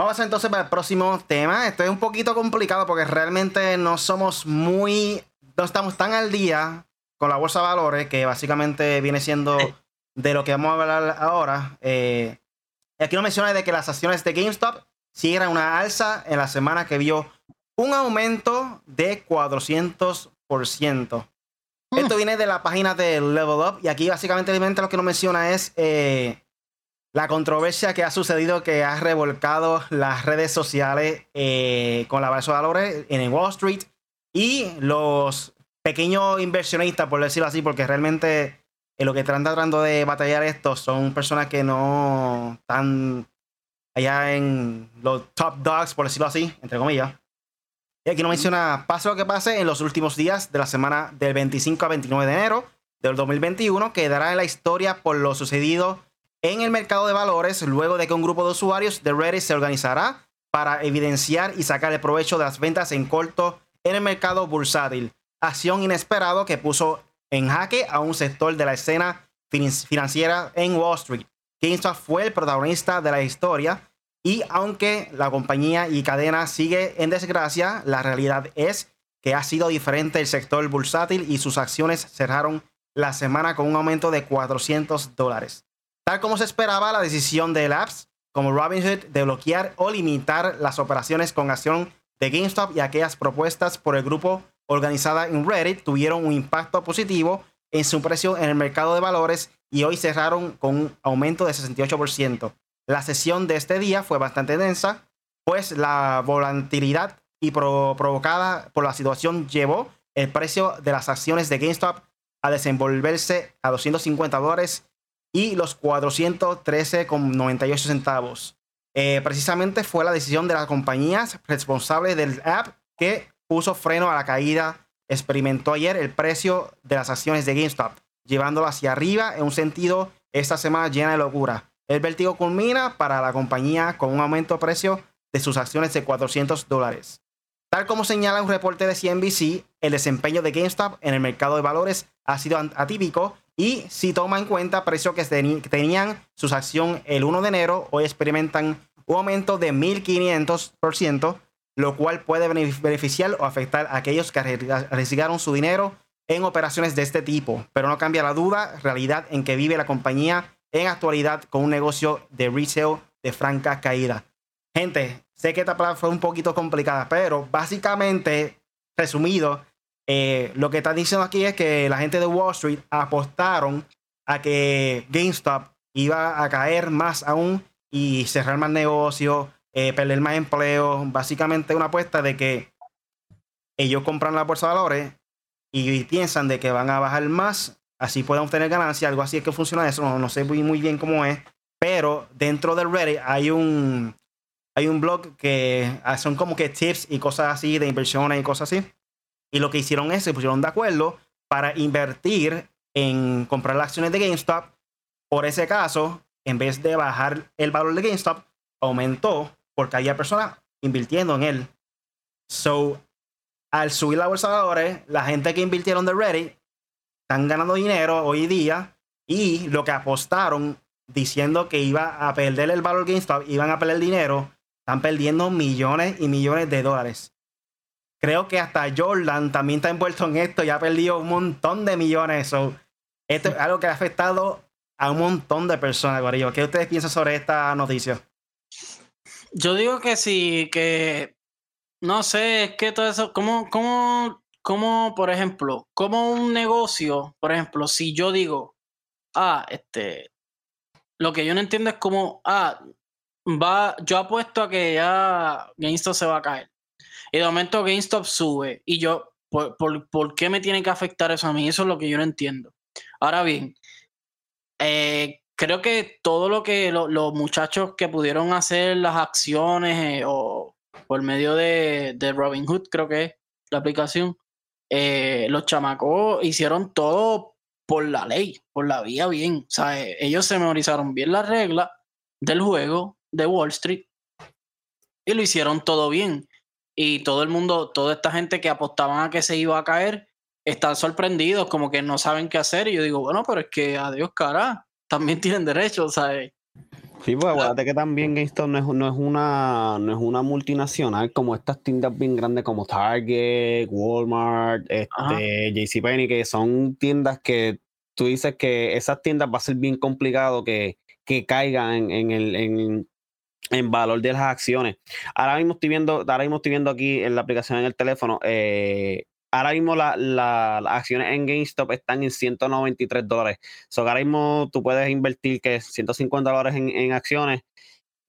Vamos entonces para el próximo tema. Esto es un poquito complicado porque realmente no somos muy. No estamos tan al día con la bolsa de valores, que básicamente viene siendo de lo que vamos a hablar ahora. Eh, aquí nos menciona de que las acciones de GameStop siguieron una alza en la semana que vio un aumento de 400%. Esto viene de la página de Level Up y aquí básicamente lo que nos menciona es eh, la controversia que ha sucedido, que ha revolcado las redes sociales eh, con la bolsa de valores en Wall Street y los pequeños inversionistas, por decirlo así, porque realmente en lo que están tratando de batallar esto son personas que no están allá en los top dogs, por decirlo así, entre comillas. Y aquí nos menciona, pase lo que pase en los últimos días de la semana del 25 a 29 de enero del 2021, quedará en la historia por lo sucedido en el mercado de valores luego de que un grupo de usuarios de Reddit se organizará para evidenciar y sacar el provecho de las ventas en corto en el mercado bursátil. Acción inesperado que puso en jaque a un sector de la escena financiera en Wall Street. GameStop fue el protagonista de la historia y aunque la compañía y cadena sigue en desgracia, la realidad es que ha sido diferente el sector bursátil y sus acciones cerraron la semana con un aumento de 400 dólares. Tal como se esperaba, la decisión de apps como Robinhood de bloquear o limitar las operaciones con acción de GameStop y aquellas propuestas por el grupo organizada en Reddit tuvieron un impacto positivo en su precio en el mercado de valores y hoy cerraron con un aumento de 68%. La sesión de este día fue bastante densa, pues la volatilidad y provocada por la situación llevó el precio de las acciones de GameStop a desenvolverse a 250 dólares y los 413,98 centavos. Eh, precisamente fue la decisión de las compañías responsables del app que puso freno a la caída. Experimentó ayer el precio de las acciones de GameStop, llevándolo hacia arriba en un sentido esta semana llena de locura. El vértigo culmina para la compañía con un aumento de precio de sus acciones de 400 dólares. Tal como señala un reporte de CNBC, el desempeño de GameStop en el mercado de valores ha sido atípico y si toma en cuenta precios que tenían sus acciones el 1 de enero, hoy experimentan un aumento de 1.500%, lo cual puede beneficiar o afectar a aquellos que arriesgaron su dinero en operaciones de este tipo, pero no cambia la duda, realidad en que vive la compañía en actualidad con un negocio de resale de franca caída. Gente, sé que esta palabra fue un poquito complicada, pero básicamente, resumido, eh, lo que está diciendo aquí es que la gente de Wall Street apostaron a que GameStop iba a caer más aún y cerrar más negocios, eh, perder más empleo. Básicamente una apuesta de que ellos compran la bolsa de valores y piensan de que van a bajar más, así pueden obtener ganancias, algo así es que funciona eso, no, sé muy, muy bien cómo es, pero dentro del Reddit hay un, hay un blog que ah, son como que tips y cosas así de inversiones y cosas así. Y lo que hicieron es, se pusieron de acuerdo para invertir en comprar las acciones de GameStop. Por ese caso, en vez de bajar el valor de GameStop, aumentó porque había personas invirtiendo en él. So, al subir la bolsa de valores, la gente que invirtieron de Reddit están ganando dinero hoy día y lo que apostaron diciendo que iba a perder el valor GameStop, iban a perder dinero, están perdiendo millones y millones de dólares. Creo que hasta Jordan también está envuelto en esto y ha perdido un montón de millones. So, esto es algo que ha afectado a un montón de personas, Guarillo. ¿Qué ustedes piensan sobre esta noticia? Yo digo que sí, que no sé, es que todo eso, como, como, como, por ejemplo, como un negocio, por ejemplo, si yo digo, ah, este, lo que yo no entiendo es como, ah, va, yo apuesto a que ya GameStop se va a caer. Y de momento GameStop sube. Y yo, ¿por, por qué me tiene que afectar eso a mí? Eso es lo que yo no entiendo. Ahora bien, eh, creo que todo lo que los muchachos que pudieron hacer las acciones eh, o por medio de, de Robin Hood, creo que es la aplicación, eh, los chamacos hicieron todo por la ley, por la vía bien. O sea, ellos se memorizaron bien las reglas del juego de Wall Street y lo hicieron todo bien. Y todo el mundo, toda esta gente que apostaban a que se iba a caer, están sorprendidos, como que no saben qué hacer. Y yo digo, bueno, pero es que adiós, cara, también tienen derecho, ¿sabes? Sí, pues acuérdate que también esto no es, no es, una, no es una multinacional como estas tiendas bien grandes como Target, Walmart, este, JCPenney, que son tiendas que tú dices que esas tiendas va a ser bien complicado que, que caigan en, el en, en valor de las acciones. Ahora mismo estoy viendo, ahora mismo estoy viendo aquí en la aplicación en el teléfono, eh, ahora mismo las acciones en GameStop están en 193 dólares. So, ahora mismo tú puedes invertir que 150 dólares en, acciones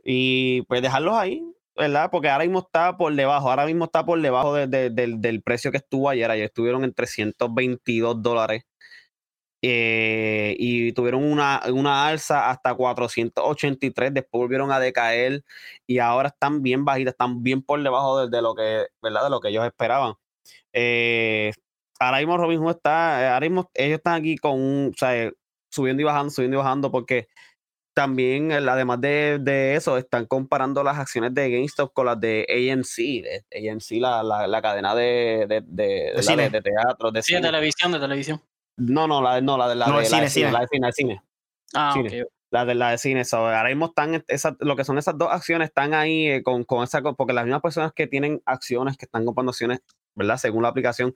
y pues dejarlos ahí, ¿verdad? Porque ahora mismo está por debajo, ahora mismo está por debajo del precio que estuvo ayer. Ayer estuvieron en 322 dólares. Eh, y tuvieron una, una, alza hasta 483, después volvieron a decaer y ahora están bien bajitas, están bien por debajo de, lo que, ¿verdad? De lo que ellos esperaban. Eh, ahora mismo Robin Hood está, eh, ahora mismo ellos están aquí con, o sea, subiendo y bajando, subiendo y bajando, porque también, además de, eso, están comparando las acciones de GameStop con las de AMC, de AMC, la, la, cadena de, de, de, teatro, de, sí, de televisión, de televisión. No, no, la, no, la de la, de, cine, cine. La de cine, cine. Ah, La de la de cine. ahora mismo están, esas, lo que son esas dos acciones están ahí eh, con, con esa, porque las mismas personas que tienen acciones, que están comprando acciones ¿verdad? Según la aplicación,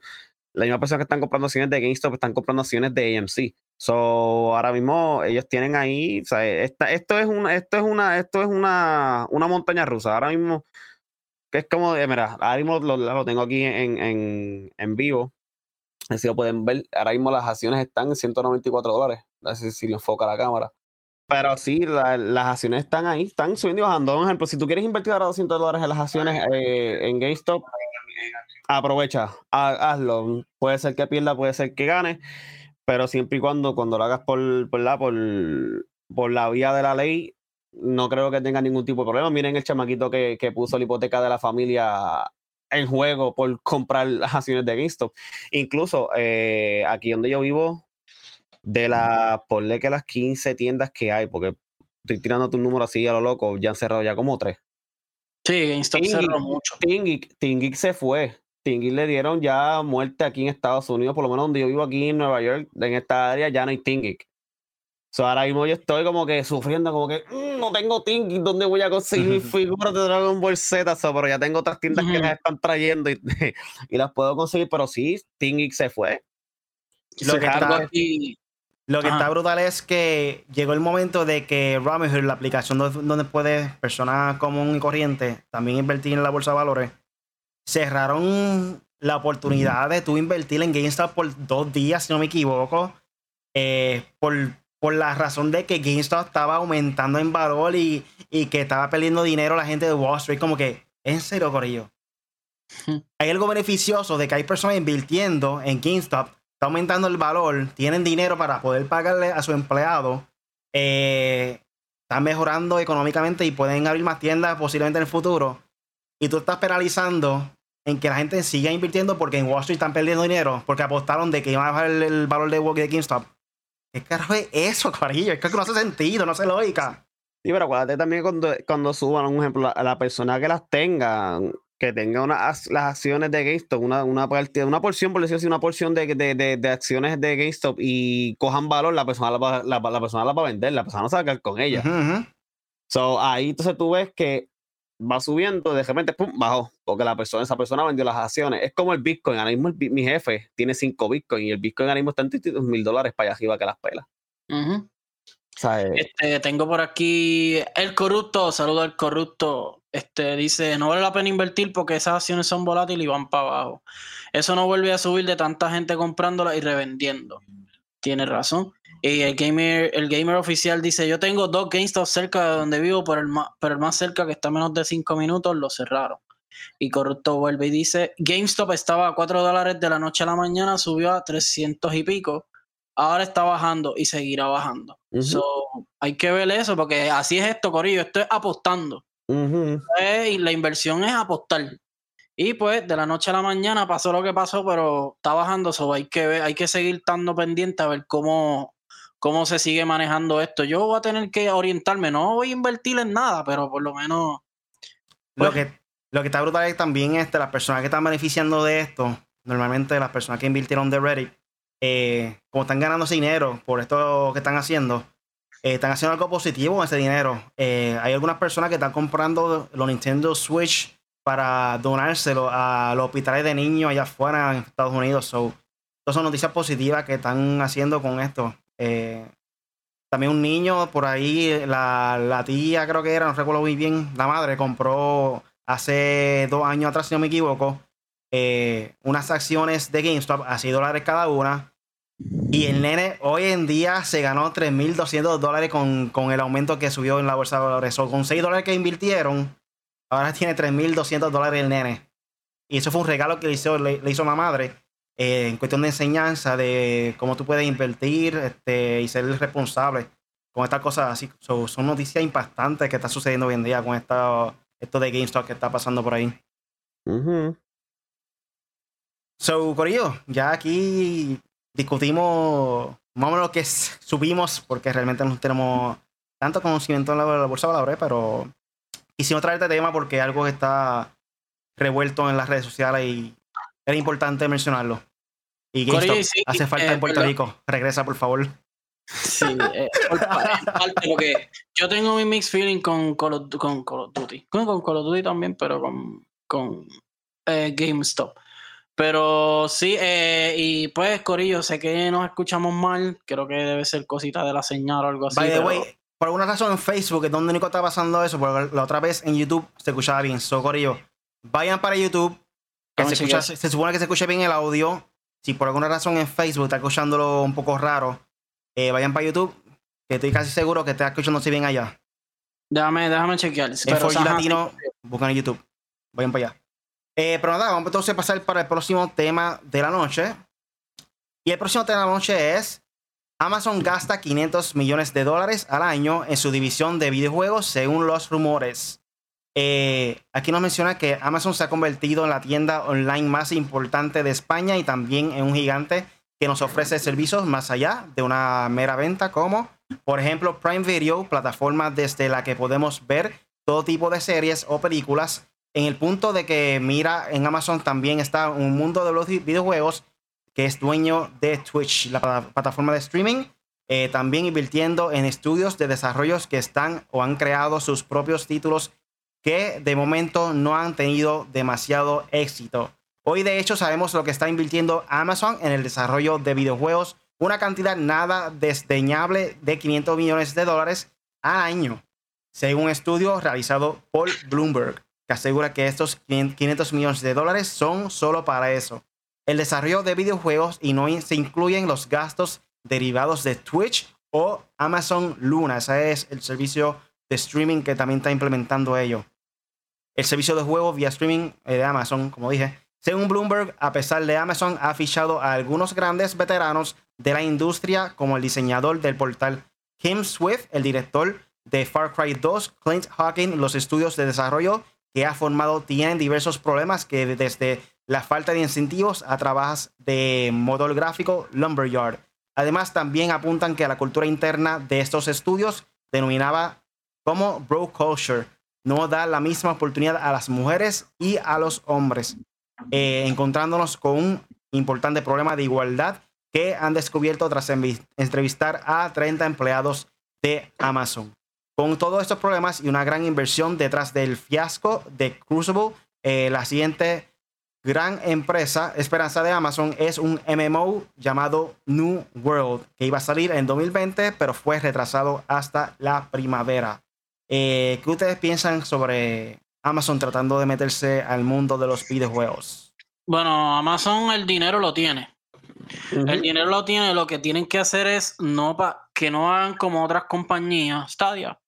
la misma persona que están comprando acciones de GameStop están comprando acciones de AMC. So, ahora mismo ellos tienen ahí, o sea, esta, esto es una, esto es una, esto es una, una montaña rusa. Ahora mismo, que es como, de, mira, ahora mismo lo, tengo aquí en, en, en vivo. Así lo pueden ver. Ahora mismo las acciones están en 194 dólares. Así si lo enfoca la cámara. Pero sí, la- las acciones están ahí, están subiendo y bajando. Por ejemplo, si tú quieres invertir ahora 200 dólares en las acciones eh, en GameStop, aprovecha, ha- hazlo. Puede ser que pierda, puede ser que gane, pero siempre y cuando, cuando lo hagas por, por, la, por, por la vía de la ley, no creo que tenga ningún tipo de problema. Miren el chamaquito que, que puso la hipoteca de la familia en juego por comprar las acciones de GameStop. Incluso eh, aquí donde yo vivo, de las, ponle que las 15 tiendas que hay, porque estoy tirando tu número así a lo loco, ya han cerrado ya como tres. Sí, GameStop cerró mucho. Tingic, Tingic se fue. Tingic le dieron ya muerte aquí en Estados Unidos, por lo menos donde yo vivo aquí en Nueva York, en esta área ya no hay Tingic. So, ahora mismo yo estoy como que sufriendo, como que "Mm, no tengo Tingic, ¿dónde voy a conseguir figuras de Dragon Ball Z? So, pero ya tengo otras tiendas que las están trayendo y, y las puedo conseguir, pero sí, Tingic se fue. Lo que está- aquí, Lo que está brutal es que llegó el momento de que Robinhood, la aplicación do- donde puede personas común y corriente también invertir en la bolsa de valores, cerraron la oportunidad de tú invertir en GameStop por dos días, si no me equivoco, eh, por, por la razón de que GameStop estaba aumentando en valor y, y que estaba perdiendo dinero la gente de Wall Street. Como que, en serio, Corillo. Hay algo beneficioso de que hay personas invirtiendo en GameStop, está aumentando el valor, tienen dinero para poder pagarle a su empleado, eh, están mejorando económicamente y pueden abrir más tiendas posiblemente en el futuro. Y tú estás penalizando en que la gente siga invirtiendo porque en Wall Street están perdiendo dinero, porque apostaron de que iban a bajar el, el valor de, de GameStop. ¿Qué carajo es eso, carillo? Es que no hace sentido, no hace lógica. Sí, pero acuérdate también cuando, cuando suban, un ejemplo, a la persona que las tenga, que tenga una, las acciones de GameStop, una, una, parte- una porción, por decirlo así, una porción de, de, de, de acciones de GameStop y cojan valor, la persona la, va- la, la persona la va a vender, la persona no se va a quedar con ella. Ujú. So, ahí entonces tú ves que va subiendo, de repente, pum, bajó, porque la persona, esa persona vendió las acciones. Es como el Bitcoin, ahora mismo el mi jefe tiene 5 Bitcoin y el Bitcoin ahora mismo está en 32 mil dólares para allá arriba que las pelas. ujú. O sea, eh, Este, tengo por aquí el corrupto, saludo al corrupto. Este dice, no vale la pena invertir porque esas acciones son volátiles y van para abajo. Eso no vuelve a subir de tanta gente comprándolas y revendiendo. Tiene razón. Y el gamer, el gamer oficial dice, yo tengo dos GameStop cerca de donde vivo, pero el más, pero el más cerca que está a menos de 5 minutos lo cerraron. Y Corrupto vuelve y dice, GameStop estaba a 4 dólares de la noche a la mañana, subió a 300 y pico. Ahora está bajando y seguirá bajando. ujú, So, hay que ver eso, porque así es esto, Corillo. Esto es apostando. Eh, y la inversión es apostar. Y pues de la noche a la mañana pasó lo que pasó, pero está bajando. So, hay que ver, hay que seguir estando pendiente a ver cómo, cómo se sigue manejando esto. Yo voy a tener que orientarme, no voy a invertir en nada, pero por lo menos. Lo Pues- que, lo que está brutal es también este, las personas que están beneficiando de esto, normalmente las personas que invirtieron de Reddit, eh, como están ganando ese dinero por esto que están haciendo, eh, están haciendo algo positivo con ese dinero. Eh, hay algunas personas que están comprando los Nintendo Switch para donárselo a los hospitales de niños allá afuera en Estados Unidos. So, todas son noticias positivas que están haciendo con esto. Eh, también un niño por ahí, la, la tía creo que era, no recuerdo muy bien, la madre compró hace dos años atrás, si no me equivoco, eh, unas acciones de GameStop a 6 dólares cada una. Y el nene hoy en día se ganó 3.200 dólares con, con el aumento que subió en la bolsa de valores. O con 6 dólares que invirtieron, ahora tiene 3.200 dólares el nene. Y eso fue un regalo que le hizo, le, le hizo la madre eh, en cuestión de enseñanza de cómo tú puedes invertir este, y ser responsable con estas cosas así. So, son noticias impactantes que está sucediendo hoy en día con esta, esto de GameStop que está pasando por ahí. Ujú. So, Corillo, ya aquí discutimos más o menos lo que subimos, porque realmente no tenemos tanto conocimiento en la, la bolsa de valores, pero quisimos traer este tema porque algo que está revuelto en las redes sociales y era importante mencionarlo. Y GameStop sí, hace falta eh, en Puerto. Rico. Regresa, por favor. Sí, eh, por parte, porque yo tengo mi mixed feeling con Call of, con Call of Duty. Con, con Call of Duty también, pero con, con eh, GameStop. Pero sí, eh, y pues, Corillo, sé que nos escuchamos mal. Creo que debe ser cosita de la señal o algo así. By the pero- way, por alguna razón en Facebook es donde único está pasando eso, porque la otra vez en YouTube se escuchaba bien. So, Corillo, vayan para YouTube, que se, escucha- supone que se escuche bien el audio. Si por alguna razón en Facebook está escuchándolo un poco raro, eh, vayan para YouTube, que estoy casi seguro que está escuchándose bien allá. Déjame, déjame chequear. En Pero, 4G ajá, Latino, buscan en YouTube. Vayan para allá. Eh, pero nada, vamos entonces a pasar para el próximo tema de la noche. Y el próximo tema de la noche es Amazon gasta 500 millones de dólares al año en su división de videojuegos según los rumores. Eh, aquí nos menciona que Amazon se ha convertido en la tienda online más importante de España y también en un gigante que nos ofrece servicios más allá de una mera venta como, por ejemplo, Prime Video, plataforma desde la que podemos ver todo tipo de series o películas. En el punto de que, mira, en Amazon también está un mundo de los videojuegos que es dueño de Twitch, la plata- plataforma de streaming, eh, también invirtiendo en estudios de desarrollos que están o han creado sus propios títulos que de momento no han tenido demasiado éxito. Hoy de hecho sabemos lo que está invirtiendo Amazon en el desarrollo de videojuegos, una cantidad nada desdeñable de 500 millones de dólares al año, según un estudio realizado por Bloomberg, que asegura que estos 500 millones de dólares son solo para eso. El desarrollo de videojuegos y no se incluyen los gastos derivados de Twitch o Amazon Luna. Ese es el servicio de streaming que también está implementando ello. El servicio de juegos vía streaming eh, de Amazon, como dije. Según Bloomberg, a pesar de Amazon, ha fichado a algunos grandes veteranos de la industria, como el diseñador del portal Kim Swift, el director de Far Cry 2, Clint Hawking, los estudios de desarrollo que ha formado tienen diversos problemas que desde la falta de incentivos a trabajos de motor gráfico Lumberyard. Además, también apuntan que la cultura interna de estos estudios, denominada como bro culture, no da la misma oportunidad a las mujeres y a los hombres, eh, encontrándonos con un importante problema de igualdad que han descubierto tras entrevistar a 30 empleados de Amazon. Con todos estos problemas y una gran inversión detrás del fiasco de Crucible, eh, la siguiente gran empresa, esperanza de Amazon, es un MMO llamado New World, que iba a salir en 2020, pero fue retrasado hasta la primavera. Eh, ¿Qué ustedes piensan sobre Amazon tratando de meterse al mundo de los videojuegos? Bueno, Amazon el dinero lo tiene. El dinero lo tiene, lo que tienen que hacer es no pa- que no hagan como otras compañías, Stadia,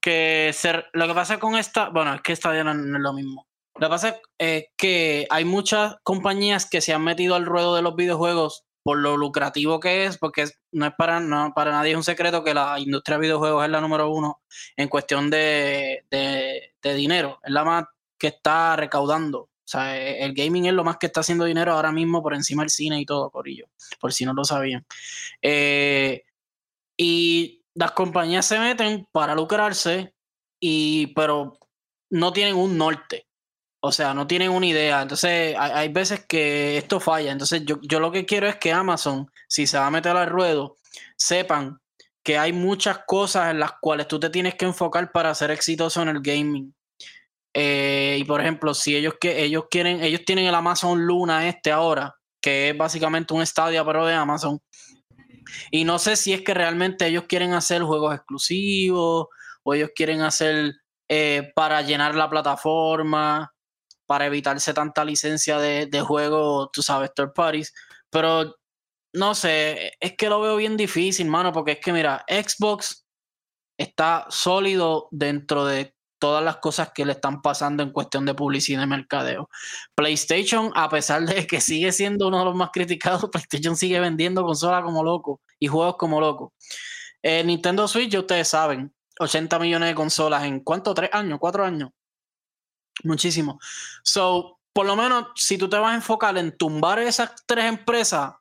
que ser, lo que pasa con esta, bueno, es que Stadia no, no es lo mismo. Lo que pasa es eh, que hay muchas compañías que se han metido al ruedo de los videojuegos por lo lucrativo que es, porque no es para, no, para nadie es un secreto que la industria de videojuegos es la número uno en cuestión de, de- dinero, es la más que está recaudando. O sea, eh, el gaming es lo más que está haciendo dinero ahora mismo por encima del cine y todo, Corillo, por si no lo sabían. Eh, y las compañías se meten para lucrarse, y, pero no tienen un norte. O sea, no tienen una idea. Entonces, hay, hay veces que esto falla. Entonces, yo, yo lo que quiero es que Amazon, si se va a meter al ruedo, sepan que hay muchas cosas en las cuales tú te tienes que enfocar para ser exitoso en el gaming. Eh, y por ejemplo, si ellos que ellos quieren, ellos tienen el Amazon Luna este ahora, que es básicamente un Stadia pero de Amazon. Y no sé si es que realmente ellos quieren hacer juegos exclusivos o ellos quieren hacer eh, para llenar la plataforma, para evitarse tanta licencia de, de juego, tú sabes, third parties. Pero no sé, es que lo veo bien difícil, mano, porque es que mira, Xbox está sólido dentro de todas las cosas que le están pasando en cuestión de publicidad y mercadeo. PlayStation, a pesar de que sigue siendo uno de los más criticados, PlayStation sigue vendiendo consolas como loco y juegos como loco. Eh, Nintendo Switch, ya ustedes saben, 80 millones de consolas en cuánto, tres años, cuatro años. Muchísimo. So, por lo menos, si tú te vas a enfocar en tumbar esas tres empresas,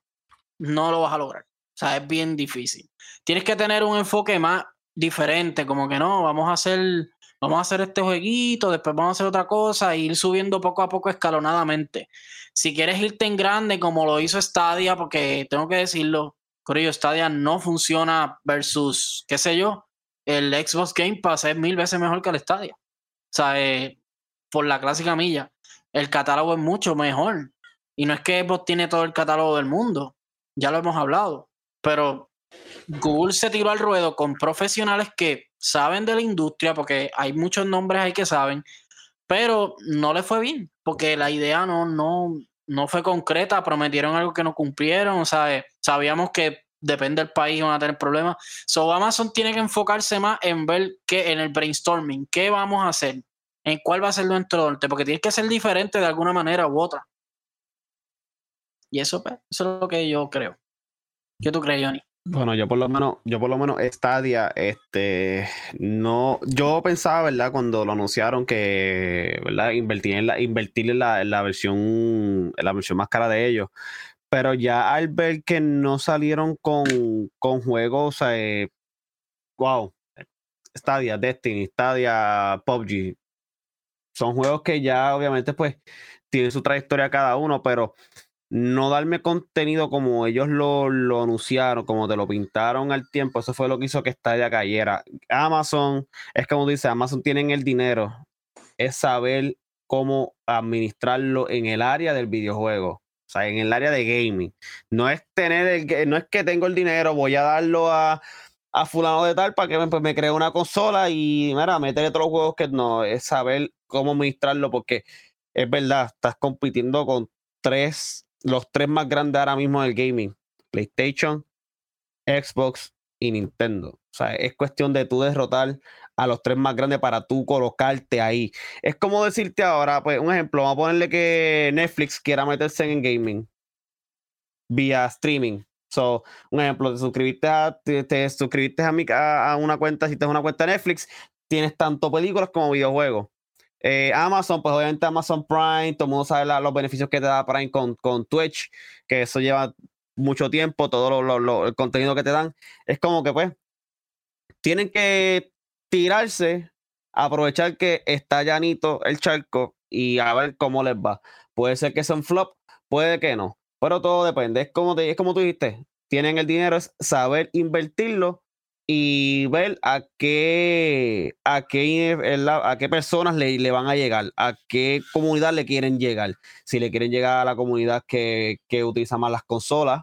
no lo vas a lograr. O sea, es bien difícil. Tienes que tener un enfoque más diferente, como que no, vamos a hacer, vamos a hacer este jueguito, después vamos a hacer otra cosa, e ir subiendo poco a poco escalonadamente. Si quieres irte en grande, como lo hizo Stadia, porque tengo que decirlo, Corillo, Stadia no funciona versus, qué sé yo, el Xbox Game Pass es mil veces mejor que el Stadia. O sea, eh, por la clásica milla, el catálogo es mucho mejor. Y no es que Xbox tiene todo el catálogo del mundo, ya lo hemos hablado, pero Google se tiró al ruedo con profesionales que saben de la industria, porque hay muchos nombres ahí que saben, pero no le fue bien, porque la idea no, no, no fue concreta, prometieron algo que no cumplieron, o sea, eh, sabíamos que depende del país van a tener problemas. So Amazon tiene que enfocarse más en ver qué en el brainstorming, qué vamos a hacer, en cuál va a ser nuestro norte, porque tiene que ser diferente de alguna manera u otra. Y eso, pues, eso es lo que yo creo. ¿Qué tú crees, Johnny? Bueno, yo por lo menos, yo por lo menos Stadia, este, no, yo pensaba, ¿verdad? Cuando lo anunciaron que, ¿verdad? Invertir en la, invertir en la, la versión, la versión más cara de ellos. Pero ya al ver que no salieron con, con juegos, eh, wow, Stadia, Destiny, Stadia, PUBG, son juegos que ya obviamente pues tienen su trayectoria cada uno, pero no darme contenido como ellos lo, lo, anunciaron, como te lo pintaron al tiempo, eso fue lo que hizo que Stadia cayera. Amazon, es como dice, Amazon tienen el dinero, es saber cómo administrarlo en el área del videojuego, o sea, en el área de gaming. No es tener el, no es que tengo el dinero, voy a darlo a, a fulano de tal para que me, pues, me cree una consola y mira, meterle todos los juegos que no, es saber cómo administrarlo porque es verdad, estás compitiendo con tres los tres más grandes ahora mismo del gaming: PlayStation, Xbox y Nintendo. O sea, es cuestión de tú derrotar a los tres más grandes para tú colocarte ahí. Es como decirte ahora, pues, un ejemplo, vamos a ponerle que Netflix quiera meterse en gaming vía streaming. So, un ejemplo, te suscribiste a, te, suscribiste a, mi, a, una cuenta, si tienes una cuenta Netflix, tienes tanto películas como videojuegos. Eh, Amazon, pues obviamente Amazon Prime, todo el mundo sabe los beneficios que te da Prime con, con Twitch, que eso lleva mucho tiempo, todo lo, el contenido que te dan. Es como que pues tienen que tirarse, aprovechar que está llanito el charco y a ver cómo les va. Puede ser que un flop, puede que no, pero todo depende. Es como, te, es como tú dijiste, tienen el dinero, es saber invertirlo y ver a qué, a qué, a qué personas le, le, van a llegar, a qué comunidad le quieren llegar. Si le quieren llegar a la comunidad que, que utiliza más las consolas,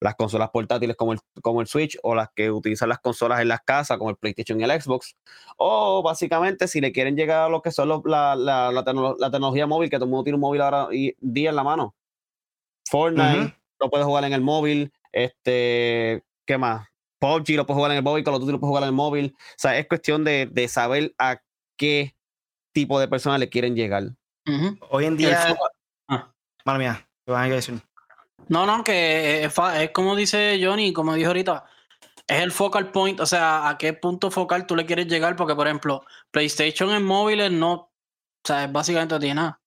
las consolas portátiles como el, como el Switch, o las que utilizan las consolas en las casas, como el PlayStation y el Xbox, o básicamente si le quieren llegar a lo que son la, la, la, tecnología móvil, que todo el mundo tiene un móvil ahora y día en la mano. Fortnite, lo puedes jugar en el móvil, este, ¿qué más? PUBG lo puedes jugar en el móvil, Call of Duty lo puedes jugar en el móvil. O sea, es cuestión de, de saber a qué tipo de personas le quieren llegar. Hoy en día. Ah. Madre mía, ¿qué van a decir? No, no, que es, es, como dice Johnny, como dijo ahorita, es el focal point, o sea, a qué punto focal tú le quieres llegar, porque por ejemplo, PlayStation en móviles no, o sea, básicamente no tiene nada.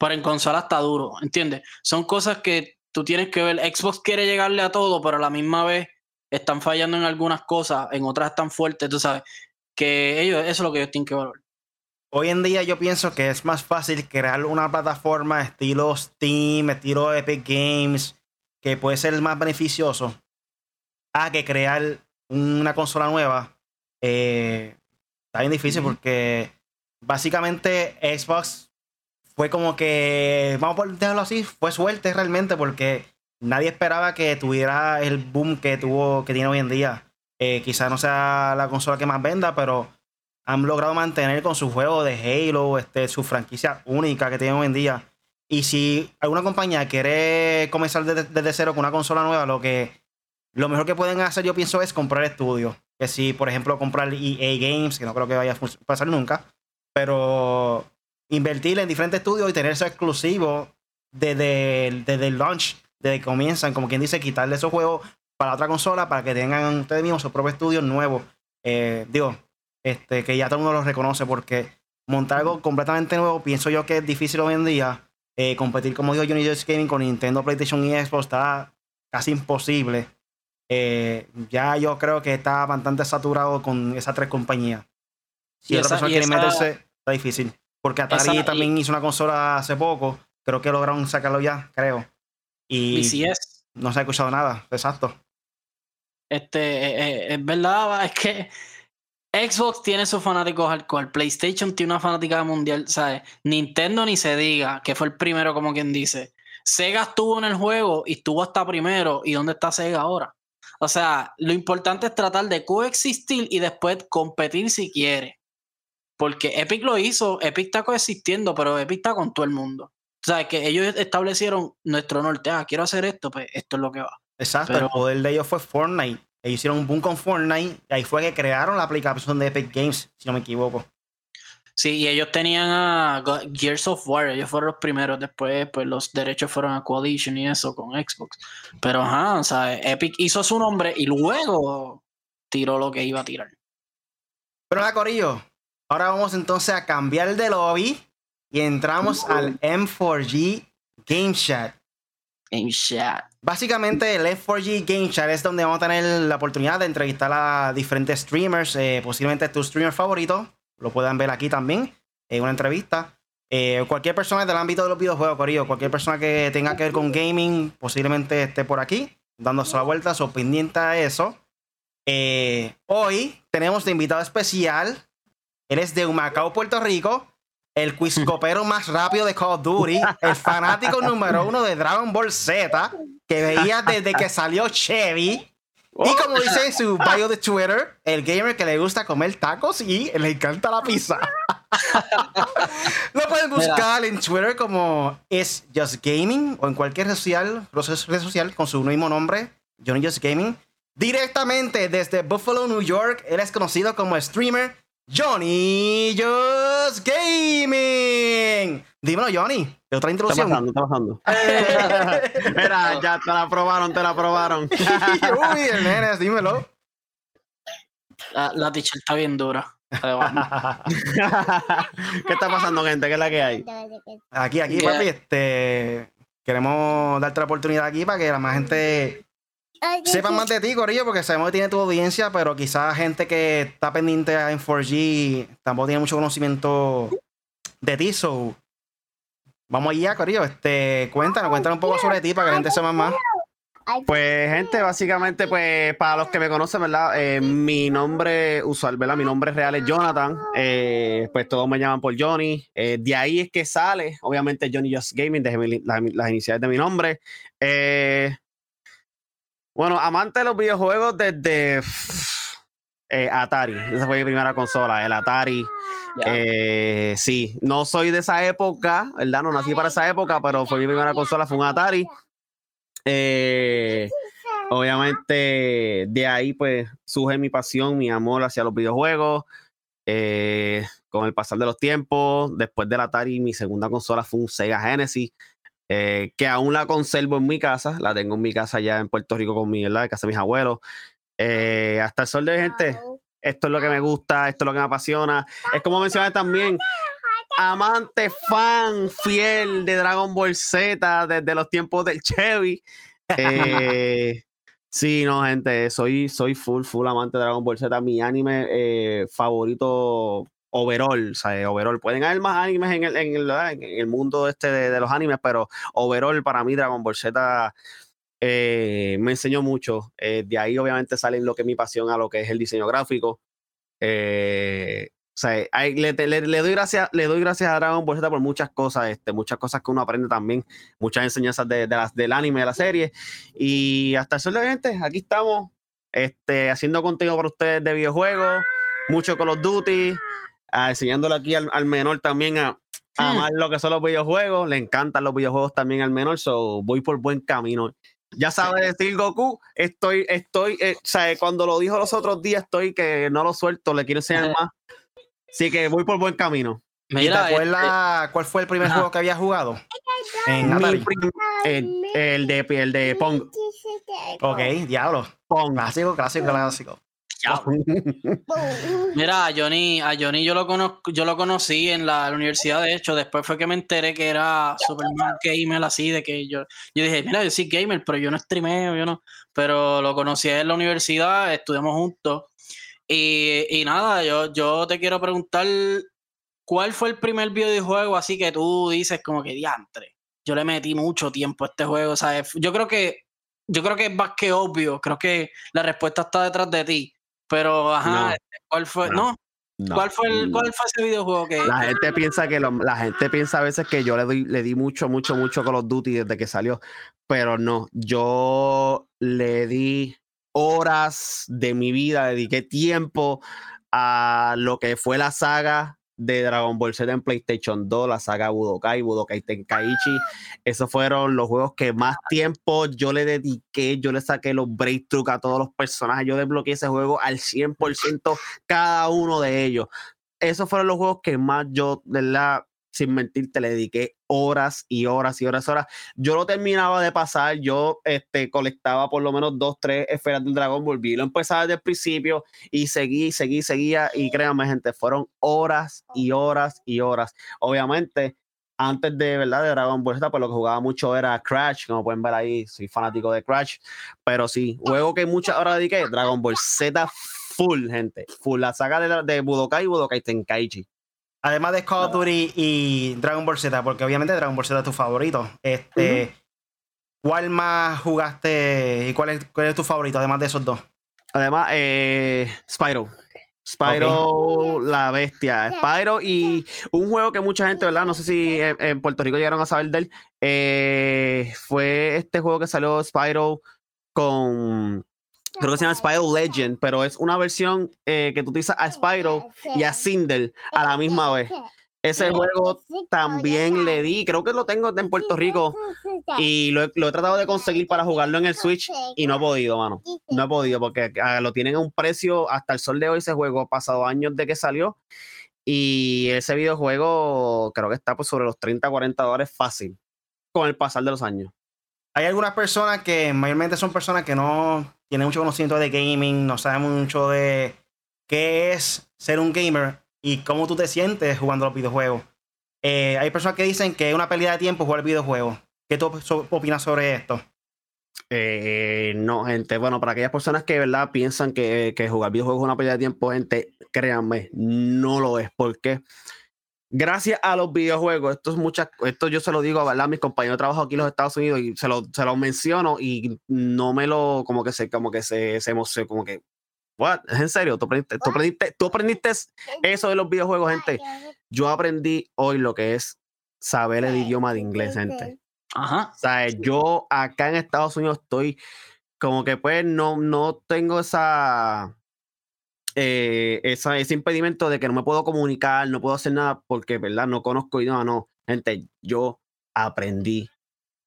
Pero en consola está duro, ¿entiendes? Son cosas que tú tienes que ver. Xbox quiere llegarle a todo, pero a la misma vez están fallando en algunas cosas, en otras están fuertes, tú sabes, que ellos, eso es lo que ellos tienen que valorar. Hoy en día yo pienso que es más fácil crear una plataforma estilo Steam, estilo Epic Games, que puede ser más beneficioso, a que crear una consola nueva. Eh, está bien difícil porque básicamente Xbox fue como que, vamos a dejarlo así, fue suerte realmente porque nadie esperaba que tuviera el boom que tuvo, que tiene hoy en día. Eh, quizás no sea la consola que más venda, pero han logrado mantener con su juego de Halo, este, su franquicia única que tienen hoy en día. Y si alguna compañía quiere comenzar desde, cero con una consola nueva, lo que lo mejor que pueden hacer, yo pienso, es comprar estudios. Que si, por ejemplo, comprar EA Games, que no creo que vaya a pasar nunca, pero invertir en diferentes estudios y tener eso exclusivo desde, desde el launch desde que comienzan, como quien dice, quitarle esos juegos para otra consola para que tengan ustedes mismos sus propios estudios nuevos. Eh, digo, este, que ya todo el mundo los reconoce porque montar algo completamente nuevo, pienso yo que es difícil hoy en día. Eh, competir, como dijo Johnny Gaming, con Nintendo, PlayStation y Xbox está casi imposible. Eh, ya yo creo que está bastante saturado con esas tres compañías. Si otra persona quiere meterse, está difícil. Porque Atari también hizo una consola hace poco. Creo que lograron sacarlo ya, creo. Y no se ha escuchado nada, exacto. Este, eh, eh, es verdad, es que Xbox tiene sus fanáticos alcohol, PlayStation tiene una fanática mundial, ¿sabes? Nintendo ni se diga, que fue el primero, como quien dice. Sega estuvo en el juego y estuvo hasta primero. ¿Y dónde está Sega ahora? O sea, lo importante es tratar de coexistir y después competir si quiere. Porque Epic lo hizo, Epic está coexistiendo, pero Epic está con todo el mundo. sea, que ellos establecieron nuestro norte. Ah, quiero hacer esto, pues esto es lo que va. Exacto, el poder de ellos fue Fortnite. Ellos hicieron un boom con Fortnite y ahí fue que crearon la aplicación de Epic Games, si no me equivoco. Sí, y ellos tenían a Gears of War, ellos fueron los primeros, después pues los derechos fueron a Coalition y eso con Xbox. Pero ajá, o sea, Epic hizo su nombre y luego tiró lo que iba a tirar. Pero nada, Corillo, ahora vamos entonces a cambiar de lobby y entramos al M4G Game Chat. Game Chat. Básicamente el M4G Game Chat es donde vamos a tener la oportunidad de entrevistar a diferentes streamers, eh, posiblemente tu streamer favorito lo puedan ver aquí también, en una entrevista. Eh, cualquier persona del ámbito de los videojuegos, Corillo, cualquier persona que tenga que ver con gaming, posiblemente esté por aquí, dándose la vuelta, o pendiente a eso. Eh, hoy tenemos de invitado especial. Él es de Humacao, Puerto Rico. El quizcopero más rápido de Call of Duty. El fanático número uno de Dragon Ball Z. Que veía desde que salió Chevy. Y como dice en su bio de Twitter, el gamer que le gusta comer tacos y le encanta la pizza. Lo pueden buscar en Twitter como es Just Gaming o en cualquier red social, red social con su mismo nombre, Johnny Just Gaming. Directamente desde Buffalo, New York, él es conocido como streamer Johnny Just Gaming. Dímelo, Johnny. Otra introducción. Está pasando, está pasando. Mira, ya te la probaron, te la probaron. Uy, el nene, dímelo. La, la teacher está bien dura. ¿Qué está pasando, gente? ¿Qué es la que hay? Aquí, aquí, papi, este. Queremos darte la oportunidad aquí para que la más gente sepa más de ti, Corillo, porque sabemos que tiene tu audiencia, pero quizás gente que está pendiente en 4G tampoco tiene mucho conocimiento de ti. So, vamos allá, Corillo. Este, cuéntanos, cuéntanos un poco sobre ti para que la gente sepa más. Pues, gente, básicamente, pues, para los que me conocen, ¿verdad? Eh, mi nombre usual, ¿verdad? Mi nombre real es Jonathan. Eh, pues todos me llaman por Johnny. Eh, de ahí es que sale, obviamente, Johnny Just Gaming, desde las, iniciales de mi nombre. Bueno, amante de los videojuegos desde Atari. Esa fue mi primera consola, el Atari. sí, no soy de esa época, ¿verdad? No nací para esa época, pero fue mi primera consola, fue un Atari. Eh, obviamente de ahí pues surge mi pasión, mi amor hacia los videojuegos. Eh, con el pasar de los tiempos, después del Atari, mi segunda consola fue un Sega Genesis, eh, que aún la conservo en mi casa, la tengo en mi casa ya en Puerto Rico con mi, ¿verdad? De casa de mis abuelos. hasta el sol de gente, esto es lo que me gusta, esto es lo que me apasiona. Es como mencioné también, amante, fan, fiel de Dragon Ball Z desde los tiempos del Chevy. Eh, sí, no, gente, soy, soy full, full amante de Dragon Ball Z. Mi anime eh, favorito overall, sea, overall. Pueden haber más animes en el, en el, en el mundo este de, los animes, pero overall para mí Dragon Ball Z eh, me enseñó mucho. de ahí obviamente sale lo que es mi pasión a lo que es el diseño gráfico. Eh, o sea, le, doy gracias, le doy gracias a Dragon Ball Z por muchas cosas, este, muchas cosas que uno aprende también, muchas enseñanzas de, las, del anime, de la serie. Y hasta el sol de gente, aquí estamos, este, haciendo contenido para ustedes de videojuegos, mucho Call of Duty, ah, enseñándole aquí al, menor también a, hmm. amar lo que son los videojuegos. Le encantan los videojuegos también al menor, so voy por buen camino. Ya sabe decir Goku, estoy, estoy, eh, o sea, cuando lo dijo los otros días, estoy que no lo suelto, le quiero enseñar más. Sí, que voy por buen camino. Mira, te acuerdas este, cuál fue el primer juego que había jugado? En Atari. El, el, de, el de Pong. Ok, diablo. Pong. Clásico, clásico, clásico. Mira, a Johnny, a Johnny yo lo conozco, yo lo conocí en la, universidad, de hecho, después fue que me enteré que era Superman gamer así, de que yo, yo dije, mira, yo soy gamer, pero yo no streameo, yo no, pero lo conocí en la universidad, estudiamos juntos y, nada, yo, yo te quiero preguntar, ¿cuál fue el primer videojuego así que tú dices como que diantre? Yo le metí mucho tiempo a este juego, ¿sabes? Yo creo que, yo creo que es más que obvio, creo que la respuesta está detrás de ti. Pero, ajá, ¿cuál fue? No. ¿Cuál, fue el, ¿Cuál fue ese videojuego que.? La gente piensa que la gente piensa a veces que yo le, doy, le di mucho, mucho, mucho Call of Duty desde que salió. Pero no, yo le di horas de mi vida, dediqué tiempo a lo que fue la saga de Dragon Ball Z en PlayStation 2, la saga Budokai, Budokai Tenkaichi. Esos fueron los juegos que más tiempo yo le dediqué, yo le saqué los breakthroughs a todos los personajes, yo desbloqueé ese juego al 100% cada uno de ellos. Esos fueron los juegos que más yo, de la sin mentirte, le dediqué horas y horas y horas y horas. Yo lo terminaba de pasar, yo este, colectaba por lo menos dos, tres esferas del dragón, volví, lo empezaba desde el principio y seguí, seguí, seguía y créanme gente, fueron horas y horas y horas. Obviamente, antes de, ¿verdad? De Dragon Ball Z, pues lo que jugaba mucho era Crash, como pueden ver ahí, soy fanático de Crash, pero sí, juego que muchas horas dediqué, Dragon Ball Z full, gente, full, la saga de, de Budokai y Budokai Tenkaichi. Además de Call of Duty y Dragon Ball Z, porque obviamente Dragon Ball Z es tu favorito. Este, ¿Cuál más jugaste y cuál es, cuál es tu favorito, además de esos dos? Además, eh, Spyro. Spyro, la bestia. Spyro y un juego que mucha gente, ¿verdad? No sé si en, Puerto Rico llegaron a saber de él. Eh, fue este juego que salió Spyro con creo que se llama Spyro Legend, pero es una versión eh, que tú utilizas a Spyro y a Cinder a la misma vez. Ese juego también le di, creo que lo tengo en Puerto Rico y lo he, tratado de conseguir para jugarlo en el Switch y no he podido, mano. No he podido porque ah, lo tienen a un precio hasta el sol de hoy ese juego, pasado años de que salió. Y ese videojuego creo que está por sobre los 30, 40 dólares fácil con el pasar de los años. Hay algunas personas que mayormente son personas que no tienen mucho conocimiento de gaming, no saben mucho de qué es ser un gamer y cómo tú te sientes jugando los videojuegos. Eh, hay personas que dicen que es una pérdida de tiempo jugar videojuegos. ¿Qué tú opinas sobre esto? Eh, no, gente. Bueno, para aquellas personas que verdad piensan que, jugar videojuegos es una pérdida de tiempo, gente, créanme, no lo es. porque gracias a los videojuegos, esto es muchas, esto yo se lo digo a mis compañeros de trabajo aquí en los Estados Unidos y se lo, se lo menciono y no me lo, como que se, como que se, se emociona, como que, what, ¿es en serio? ¿Tú aprendiste, tú aprendiste, tú aprendiste eso de los videojuegos, gente? Yo aprendí hoy lo que es saber el idioma de inglés, gente. Ajá. O sea, yo acá en Estados Unidos estoy como que pues no, no tengo esa eh, ese impedimento de que no me puedo comunicar, no puedo hacer nada porque, ¿verdad? No conozco idioma, no. Gente, yo aprendí,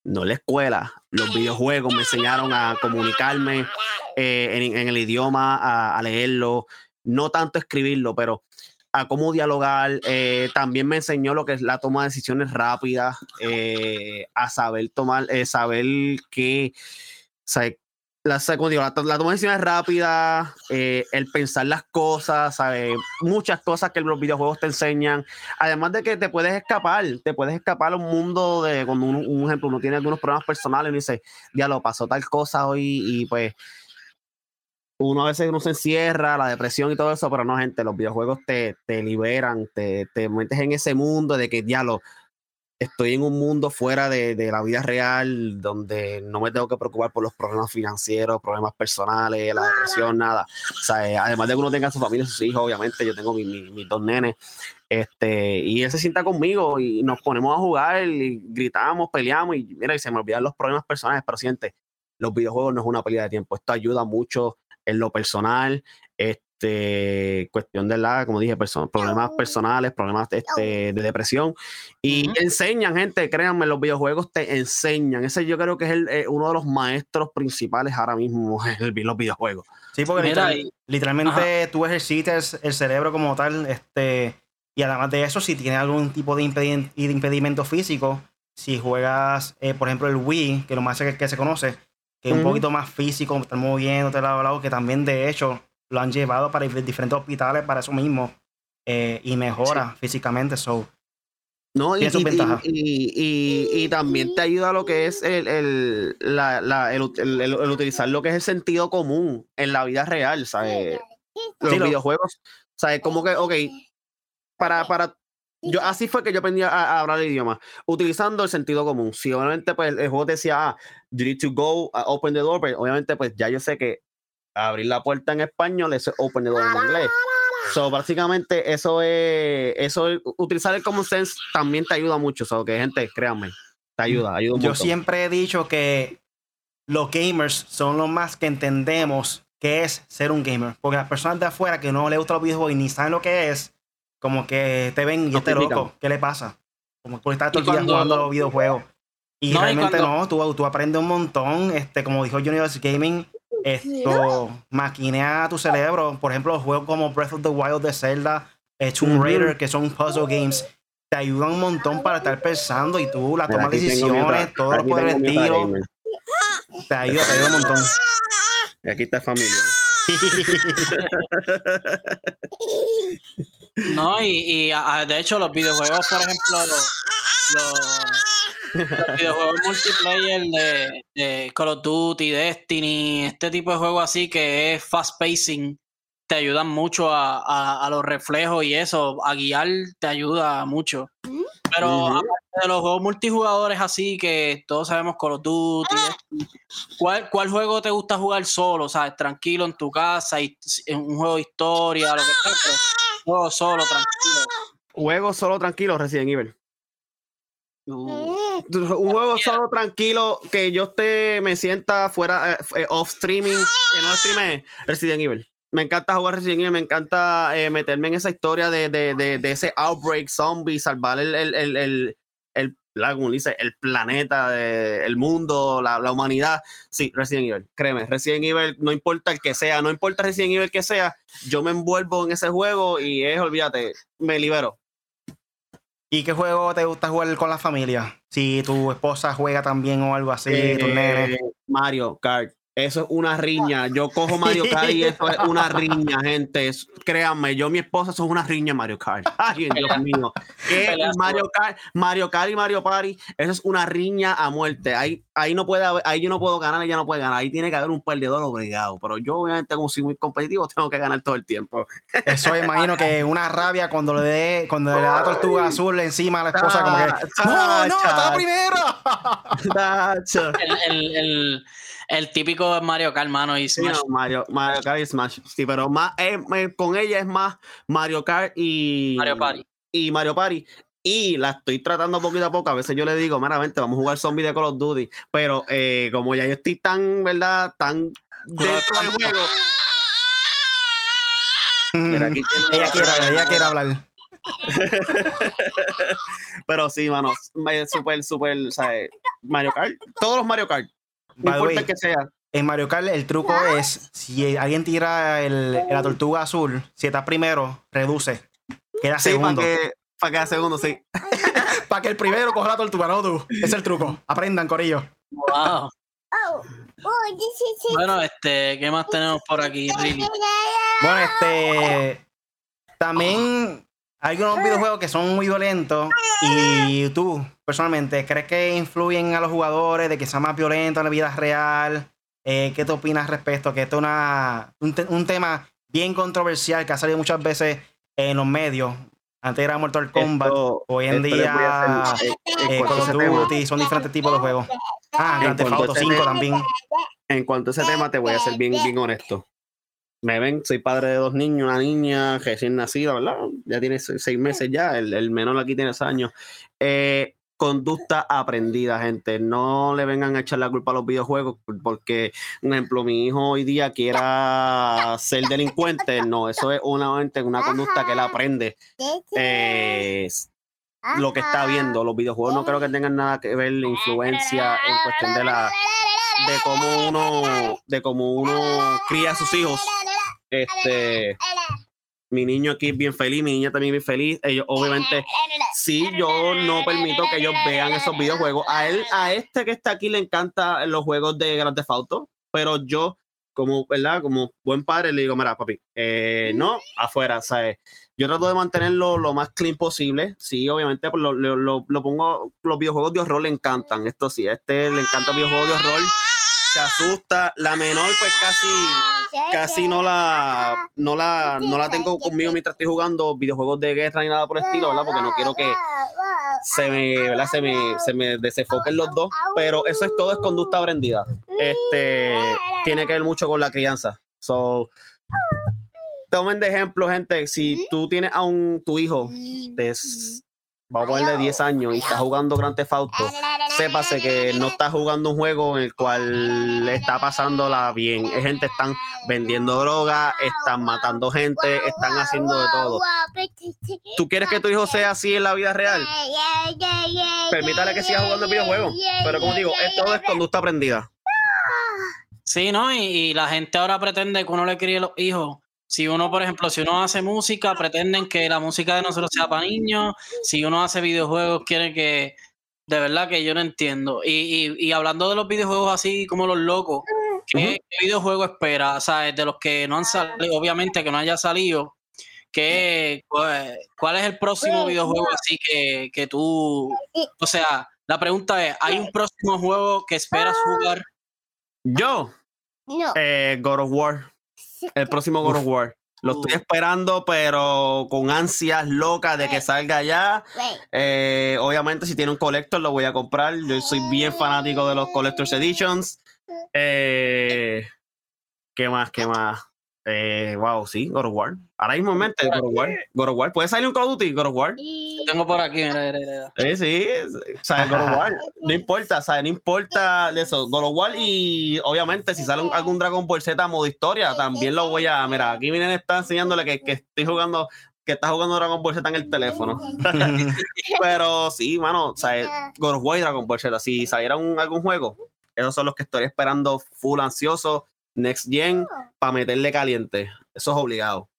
no la escuela, los videojuegos me enseñaron a comunicarme eh, en, el idioma, a, leerlo, no tanto escribirlo, pero a cómo dialogar. Eh, también me enseñó lo que es la toma de decisiones rápidas, a saber tomar, saber qué, la, la, toma de decisiones rápida, eh, el pensar las cosas, ¿sabes? Muchas cosas que los videojuegos te enseñan. Además de que te puedes escapar, te puedes escapar a un mundo de cuando un ejemplo, uno tiene algunos problemas personales y dice, ya lo pasó tal cosa hoy y pues uno a veces no se encierra, la depresión y todo eso, pero no, gente, los videojuegos te, te liberan, te, te metes en ese mundo de que ya lo estoy en un mundo fuera de, la vida real donde no me tengo que preocupar por los problemas financieros, problemas personales, la depresión, nada. Eh, además de que uno tenga su familia, sus hijos, obviamente, yo tengo mis dos nenes, este, y él se sienta conmigo y nos ponemos a jugar y gritamos, peleamos y mira, y se me olvidan los problemas personales, pero siente, los videojuegos no es una pérdida de tiempo, esto ayuda mucho en lo personal, cuestión de la, como dije, problemas personales, problemas este, de depresión. Y enseñan, gente, créanme, los videojuegos te enseñan. Ese yo creo que es el, eh, uno de los maestros principales ahora mismo en los videojuegos. Sí, porque literalmente tú ejercitas el cerebro como tal, este, y además de eso, si tienes algún tipo de, impedimento físico, si juegas, eh, por ejemplo, el Wii, que lo más que, que se conoce, que es un poquito más físico, estar moviéndote lado a lado, que también de hecho lo han llevado para diferentes hospitales para eso mismo eh, y mejora físicamente. So, no, y, y, y, también te ayuda a lo que es el, el, la, la, el, utilizar lo que es el sentido común en la vida real, ¿sabes? Los videojuegos, ¿sabes? Como que, ok, para, para yo así fue que yo aprendí a, hablar el idioma, utilizando el sentido común. Si obviamente pues el juego decía, ah, you need to go, uh, open the door, pues obviamente pues ya yo sé que abrir la puerta en español es open the door en inglés. So, básicamente, eso es, eso utilizar el common sense también te ayuda mucho. So, que gente, créanme, te ayuda, ayuda Yo siempre he dicho que los gamers son los más que entendemos qué es ser un gamer. Porque las personas de afuera que no les gusta los videojuegos y ni saben lo que es, como que te ven y Lo este loco, ¿qué le pasa? Como que está todo el Y día jugando videojuegos. Y No, y realmente cuando- no, tú, tú aprendes un montón, este, como dijo Universe Gaming, esto maquinea tu cerebro. Por ejemplo, juegos como Breath of the Wild de Zelda, eh, Tomb. Raider, que son puzzle games, te ayudan un montón para estar pensando y tú la tomas decisiones, todo lo estilo, gamer. te ayuda, te ayuda un montón. Y aquí está familia. No, y, y, ah, de hecho los videojuegos, por ejemplo, los, los- los videojuegos multiplayer de, de Call of Duty, Destiny, este tipo de juegos así que es fast pacing, te ayudan mucho a, a- a los reflejos y eso, a guiar te ayuda mucho. Pero aparte de los juegos multijugadores así que todos sabemos Call of Duty, Destiny, ¿cuál, ¿cuál juego te gusta jugar solo? ¿Sabes? Tranquilo en tu casa, y, en un juego de historia, lo que sea, juego solo, tranquilo. Juego solo tranquilo, Resident Evil. Uh, Un juego solo tranquilo que yo esté, me sienta fuera, eh, eh, off streaming, que no streame, Resident Evil. Me encanta jugar Resident Evil, me encanta eh, meterme en esa historia de, de, de, de ese outbreak zombie, salvar el, el, el, el, el, la- como dice, el planeta, de- el mundo, la, la humanidad. Sí, Resident Evil, créeme, Resident Evil, no importa el que sea, no importa Resident Evil que sea, yo me envuelvo en ese juego y es, olvídate, me libero. ¿Y qué juego te gusta jugar con la familia? Si tu esposa juega también o algo así, Eh, tus nenes. Mario Kart. Eso es una riña. Yo cojo Mario Kart y eso es una riña, gente. Es- créanme, yo y mi esposa son una riña Mario Kart. Ay, Dios mío. ¿Qué? Mario Kart, Mario Kart y Mario Party, eso es una riña a muerte. Ahí, ahí no puede haber- ahí yo no puedo ganar, ella no puede ganar. Ahí tiene que haber un perdedor obligado. Pero yo, obviamente, como soy muy competitivo, tengo que ganar todo el tiempo. Eso imagino que una rabia cuando le dé, cuando le da tortuga azul encima a la esposa, como que. ¡No, no! ¡Está! Tacho. el, el, el, el típico Mario Kart, mano, y Sí, Smash. no, Mario, Mario Kart y Smash. Sí, pero más, eh, eh, con ella es más Mario Kart y Mario Party. y Mario Party. Y la estoy tratando poquito a poco. A veces yo le digo, meramente, vamos a jugar zombie de Call of Duty. Pero eh, como ya yo estoy tan, ¿verdad? Tan dentro del juego. Aquí ella quiere hablar, ella quiere hablar. Pero sí, mano, súper, súper, ¿sabes? Mario Kart. Todos los Mario Kart. No importa way, que sea. En Mario Kart el truco es, si alguien tira el, la tortuga azul, si estás primero, reduce. Queda Sí, para segundo. que, para que segundo, sí. Para que el primero coja la tortuga, no tú. Ese es el truco. Aprendan, corillo. Wow. Bueno, este, ¿qué más tenemos por aquí, Riley? Bueno, este. También hay unos videojuegos que son muy violentos. Y tú, personalmente, ¿crees que influyen a los jugadores de que sea más violento en la vida real? Eh, ¿Qué te opinas respecto? Que esto es una, un, te- un tema bien controversial que ha salido muchas veces en los medios. Antes era Mortal Kombat. Esto- hoy en día, hacer, eh, en eh, cuanto Call of. Duty, son diferentes tipos de juegos. Ah, Grand Theft Auto ese 5 tema- también. En cuanto a ese tema, te voy a ser bien, bien honesto. Me ven, soy padre de dos niños, una niña recién nacida, ¿verdad? Ya tiene se- seis meses ya, el, el menor aquí tiene seis años. Eh, conducta aprendida, gente. No le vengan a echar la culpa a los videojuegos, porque, un ejemplo, mi hijo hoy día quiera ser delincuente. No, eso es una, una conducta que él aprende. eh, lo que está viendo. Los videojuegos no creo que tengan nada que ver la influencia en cuestión de la de cómo uno de cómo uno cría a sus hijos. Este, mi niño aquí es bien feliz, mi niña también es bien feliz. Ellos obviamente sí, yo no permito que ellos vean esos videojuegos. A él, a este que está aquí le encantan los juegos de Grand Theft Auto, pero yo como, ¿verdad? Como buen padre le digo, mira, papi, eh, no, afuera, ¿sabes? Yo trato de mantenerlo lo más clean posible. Sí, obviamente, pues, lo, lo- lo- pongo, los videojuegos de horror le encantan. Esto sí, a este le encanta el videojuego de horror. Se asusta. La menor, pues casi, casi no la, no la, no la tengo conmigo mientras estoy jugando videojuegos de guerra ni nada por el estilo, ¿verdad? Porque no quiero que se me, ¿verdad? Se me, se me desenfoquen los dos. Pero eso es todo, es conducta aprendida. Este, tiene que ver mucho con la crianza. So, tomen de ejemplo, gente, si tú tienes a un, tu hijo de, vamos a ponerle 10 años y está jugando Grand Theft Auto, sépase que no está jugando un juego en el cual le está pasándola bien. Es gente están vendiendo droga, están matando gente, están haciendo de todo. ¿Tú quieres que tu hijo sea así en la vida real? Permítale que siga jugando videojuegos. Pero como digo, esto es conducta aprendida. Sí, ¿no? Y, y, la gente ahora pretende que uno le críe los hijos. Si uno, por ejemplo, si uno hace música, pretenden que la música de nosotros sea para niños. Si uno hace videojuegos, quiere que... De verdad que yo no entiendo. Y, y, y hablando de los videojuegos así como los locos, ¿qué, ¿qué videojuego espera? O sea, de los que no han salido, obviamente que no haya salido, ¿qué, ¿cuál es el próximo videojuego así que, que tú... O sea, la pregunta es, ¿hay un próximo juego que esperas jugar? Yo, No. eh, God of War. El próximo God of War. Lo estoy esperando, pero con ansias locas de que salga ya. Eh, obviamente, si tiene un collector, lo voy a comprar. Yo soy bien fanático de los Collector's Editions. Eh, ¿Qué más? ¿Qué más? Eh, wow, sí, God of War. Ahora mismo en mente, God of War. God of War. ¿Puede salir un Call of Duty? God of War. Tengo por aquí, mira, mira, mira. Eh, sí, o sea, God of War. No importa, o sea, no importa de eso. God of War y obviamente si sale un- algún Dragon Ball Z modo historia, también lo voy a. Mira, aquí vienen está enseñándole que, que estoy jugando, que está jugando Dragon Ball Z en el teléfono. Pero sí, mano, o sea, God of War y Dragon Ball Z, si saliera un- algún juego, esos son los que estoy esperando full ansioso, next gen, para meterle caliente. Eso es obligado.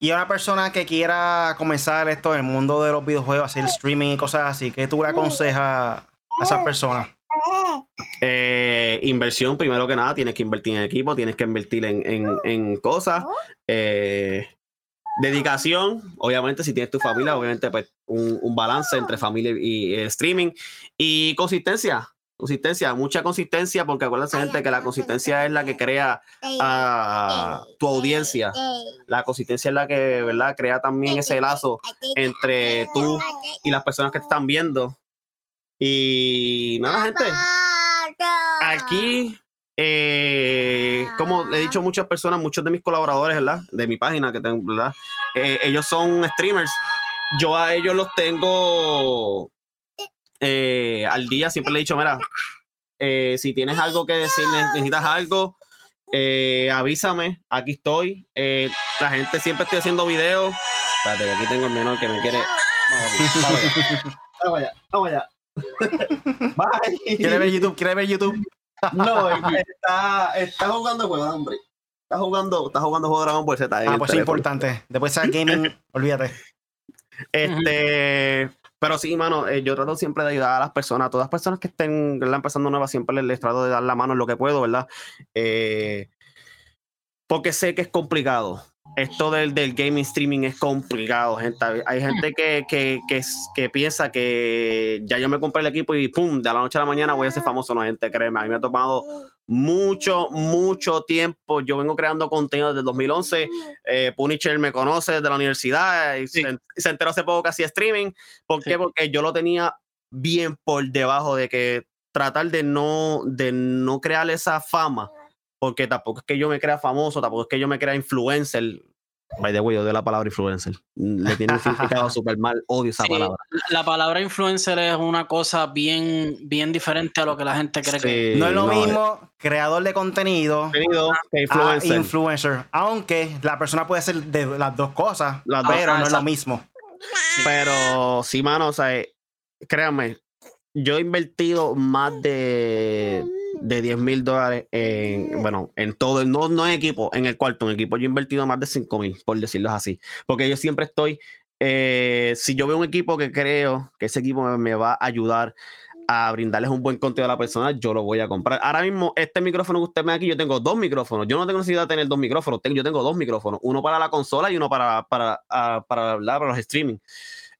Y una persona que quiera comenzar esto en el mundo de los videojuegos, hacer streaming y cosas así, ¿qué tú le aconsejas a esas personas? Eh, inversión, primero que nada, tienes que invertir en equipo, tienes que invertir en, en- en cosas. Eh, dedicación, obviamente, si tienes tu familia, obviamente, pues un, un balance entre familia y eh, streaming. Y consistencia, consistencia, mucha consistencia, porque acuérdense, gente, que la consistencia es la que crea a tu audiencia. La consistencia es la que, ¿verdad?, crea también ese lazo entre tú y las personas que te están viendo. Y nada, gente, aquí, eh, como le he dicho a muchas personas, muchos de mis colaboradores, ¿verdad? De mi página que tengo, ¿verdad? Eh, ellos son streamers. Yo a ellos los tengo eh, al día. Siempre le he dicho, mira, eh, si tienes algo que decir, ne- necesitas algo, eh, avísame. Aquí estoy. Eh, la gente siempre estoy haciendo videos. Espérate, que aquí tengo el menor que me quiere. Vamos allá. Vamos allá. Vamos allá. Bye. ¿Quiere ver YouTube? ¿Quiere ver YouTube? No, está, está jugando juego, hombre. Está jugando, está jugando juego de Dragon Ball Z. Ah, pues es importante. Después de gaming, olvídate. Este, pero sí, mano, eh, yo trato siempre de ayudar a las personas, a todas las personas que estén ¿verdad? empezando nuevas, siempre les, les trato de dar la mano en lo que puedo, ¿verdad? Eh, porque sé que es complicado. Esto del, del gaming streaming es complicado, gente. Hay gente que, que, que, que piensa que ya yo me compré el equipo y pum, de la noche a la mañana voy a ser famoso. No, gente, créeme, a mí me ha tomado mucho, mucho tiempo. Yo vengo creando contenido desde el 2011. Eh, Punisher me conoce desde la universidad y Sí. se, se enteró hace poco que hacía streaming. ¿Por Sí. qué? Porque yo lo tenía bien por debajo de que tratar de no, de no crear esa fama. Porque tampoco es que yo me crea famoso, tampoco es que yo me crea influencer. By the way, odio la palabra influencer. Le tiene un significado súper mal, odio esa Sí, palabra. La palabra influencer es una cosa bien, bien diferente a lo que la gente cree que Sí, No es lo no, mismo creador de contenido contenido que a influencer. influencer. Aunque la persona puede ser de las dos cosas, Las dos, pero no es lo mismo. Pero sí, mano, o sea, eh, créanme, yo he invertido más de, de 10 mil dólares en, bueno, en todo, no, no en equipo, en el cuarto, en equipo yo he invertido más de 5 mil, por decirlo así. Porque yo siempre estoy, eh, si yo veo un equipo que creo que ese equipo me, me va a ayudar a brindarles un buen contenido a la persona, yo lo voy a comprar. Ahora mismo, este micrófono que usted me da aquí, yo tengo dos micrófonos. Yo no tengo necesidad de tener dos micrófonos, tengo, yo tengo dos micrófonos, uno para la consola y uno para, para, ah, para, hablar, para los streaming.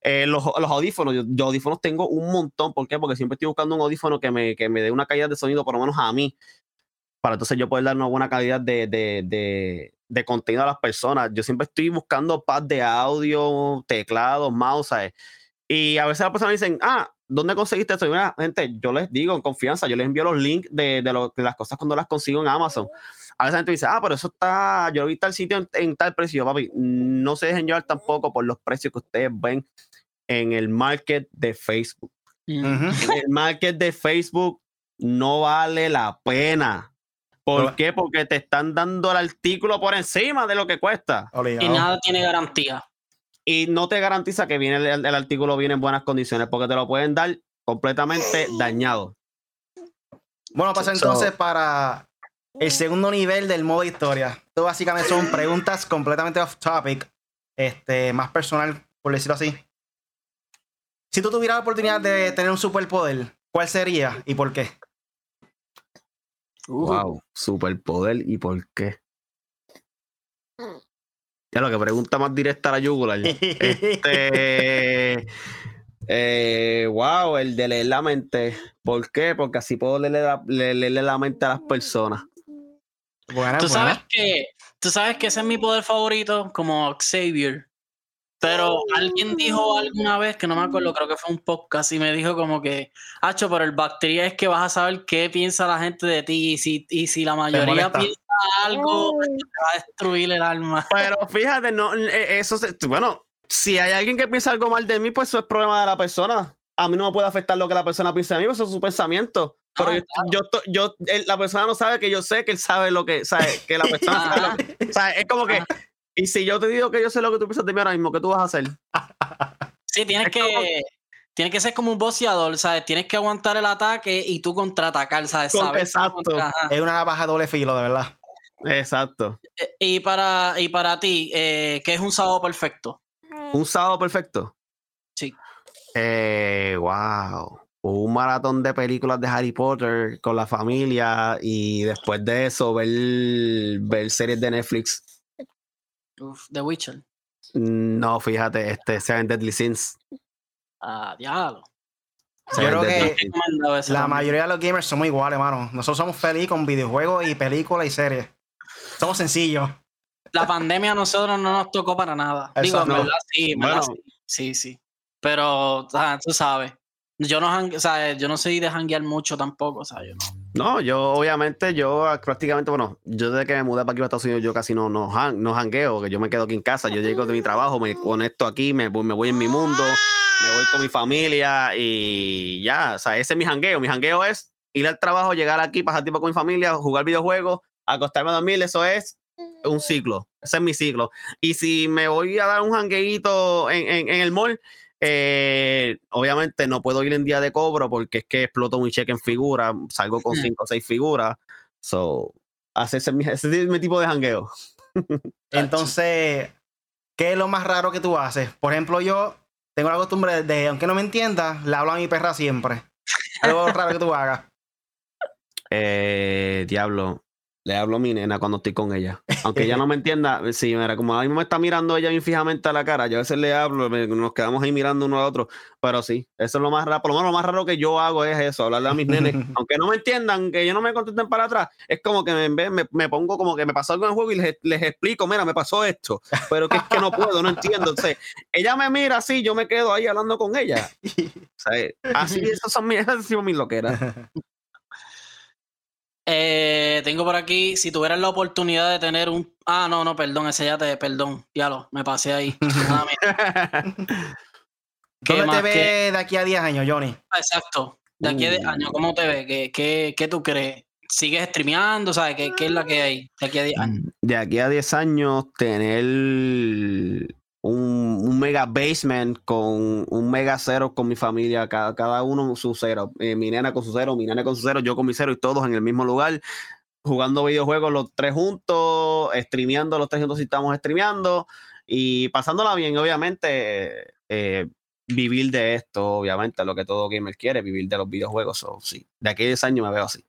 Eh, los, los audífonos, yo, yo audífonos tengo un montón. ¿Por qué? Porque siempre estoy buscando un audífono que me, que me dé una calidad de sonido, por lo menos a mí, para entonces yo poder dar una buena calidad de, de, de, de contenido a las personas. Yo siempre estoy buscando pads de audio, teclados, mouse, ¿sabes? Y a veces las personas dicen, ah, ¿dónde conseguiste esto? Y mira, gente, yo les digo en confianza, yo les envío los links de, de, lo- de las cosas cuando las consigo en Amazon. A veces la gente dice, ah, pero eso está, yo lo vi tal sitio en, en tal precio, papi. No se dejen llevar tampoco por los precios que ustedes ven en el market de Facebook. Ujú. El market de Facebook no vale la pena. ¿Por qué? Porque te están dando el artículo por encima de lo que cuesta. Y nada tiene garantía. Y no te garantiza que viene el, el artículo viene en buenas condiciones, porque te lo pueden dar completamente dañado. Bueno, pasa So- entonces para el segundo nivel del modo historia. Esto básicamente son preguntas completamente off topic, este, más personal, por decirlo así. Si tú tuvieras la oportunidad de tener un superpoder, ¿cuál sería y por qué? Uh, Wow, superpoder y por qué. Ya lo que pregunta más directa a la yugular. Este. eh, wow, el de leer la mente. ¿Por qué? Porque así puedo leerle la, le- leerle la mente a las personas. Buena, Tú buena. sabes que, tú sabes que ese es mi poder favorito, como Xavier. Pero alguien dijo alguna vez, que no me acuerdo, creo que fue un podcast, y me dijo como que, Hacho, pero el bacteria es que vas a saber qué piensa la gente de ti, y si, y si la mayoría piensa algo, te va a destruir el alma. Pero fíjate, no, eh, eso se- bueno, si hay alguien que piensa algo mal de mí, pues eso es problema de la persona. A mí no me puede afectar lo que la persona piensa de mí, pues eso es su pensamiento. Pero Ah, yo, yo, to- yo- él- la persona no sabe que yo sé que él sabe lo que, sabe, que la persona sabe lo que, es como que, y si yo te digo que yo sé lo que tú piensas de mí ahora mismo, ¿qué tú vas a hacer? Sí, tienes Es como- que, tienes que ser como un boxeador, ¿sabes? Tienes que aguantar el ataque y tú contraatacar, ¿sabes? Con- exacto. contra-. Es una navaja doble filo, de verdad. Exacto. Y para, y para ti, eh, ¿qué es un sábado perfecto? Un sábado perfecto. Sí. Eh, wow. Un maratón de películas de Harry Potter con la familia y después de eso ver, ver series de Netflix. Uf, The Witcher. No, fíjate, este Seven Deadly Sins. Ah, diablo. Seven creo Deadly que. La mayoría de los gamers somos iguales, mano. Nosotros somos felices con videojuegos y películas y series. Somos sencillos. La pandemia a nosotros no nos tocó para nada. Digo, en verdad sí, en verdad Bueno. sí, sí, sí. Pero, o sea, tú sabes. Yo no, o sea, yo no soy de janguear mucho tampoco, o sea, yo no. No, yo obviamente, yo prácticamente, bueno, yo desde que me mudé para aquí para Estados Unidos, yo casi no, no, han- no jangueo, que yo me quedo aquí en casa, yo llego de mi trabajo, me conecto aquí, me, voy- me voy en mi mundo, me voy con mi familia y ya, o sea, ese es mi jangueo. Mi jangueo es ir al trabajo, llegar aquí, pasar tiempo con mi familia, jugar videojuegos, acostarme a dormir, eso es un ciclo, ese es mi ciclo. Y si me voy a dar un jangueito en, en- en el mall, eh, obviamente no puedo ir en día de cobro porque es que exploto mi cheque en figura, salgo con cinco o seis figuras. So, ese es mi, ese es mi tipo de jangueo. Entonces, ¿qué es lo más raro que tú haces? Por ejemplo, yo tengo la costumbre de, aunque no me entienda, le hablo a mi perra siempre. Algo raro que tú hagas. Eh, diablo, le hablo a mi nena cuando estoy con ella. Aunque ella no me entienda, sí, mira, como ahora mismo me está mirando ella bien fijamente a la cara, yo a veces le hablo, nos quedamos ahí mirando uno al otro, pero sí, eso es lo más raro, por lo menos lo más raro que yo hago es eso, hablarle a mis nenes, aunque no me entiendan, que ellos no me contesten para atrás, es como que me, me, me pongo como que me pasó algo en el juego y les, les explico, mira, me pasó esto, pero que es que no puedo, no entiendo, entonces, ella me mira así, yo me quedo ahí hablando con ella, o sea, así, esas son mis, esas son mis loqueras. Eh, tengo por aquí, si tuvieras la oportunidad de tener un. Ah, no, no, perdón, ese ya te. Perdón, diablo, me pasé ahí. ¿Qué ¿Dónde te ves ¿Qué- de aquí a 10 años, Johnny? Ah, Exacto. De aquí a 10 Uh. años, ¿cómo te ves? ¿Qué, qué, qué tú crees? ¿Sigues streameando? ¿Sabes? ¿Qué, qué es la que hay de aquí a 10 años? de aquí a 10 años tener un, mega basement con un mega cero con mi familia, cada, cada uno su cero. Eh, mi nena con su cero, mi nena con su cero, yo con mi cero y todos en el mismo lugar, jugando videojuegos los tres juntos, streameando los tres juntos si estamos streameando y pasándola bien, obviamente. eh, vivir de esto, obviamente, lo que todo gamer quiere, vivir de los videojuegos. So, sí, de aquí a 10 años me veo así.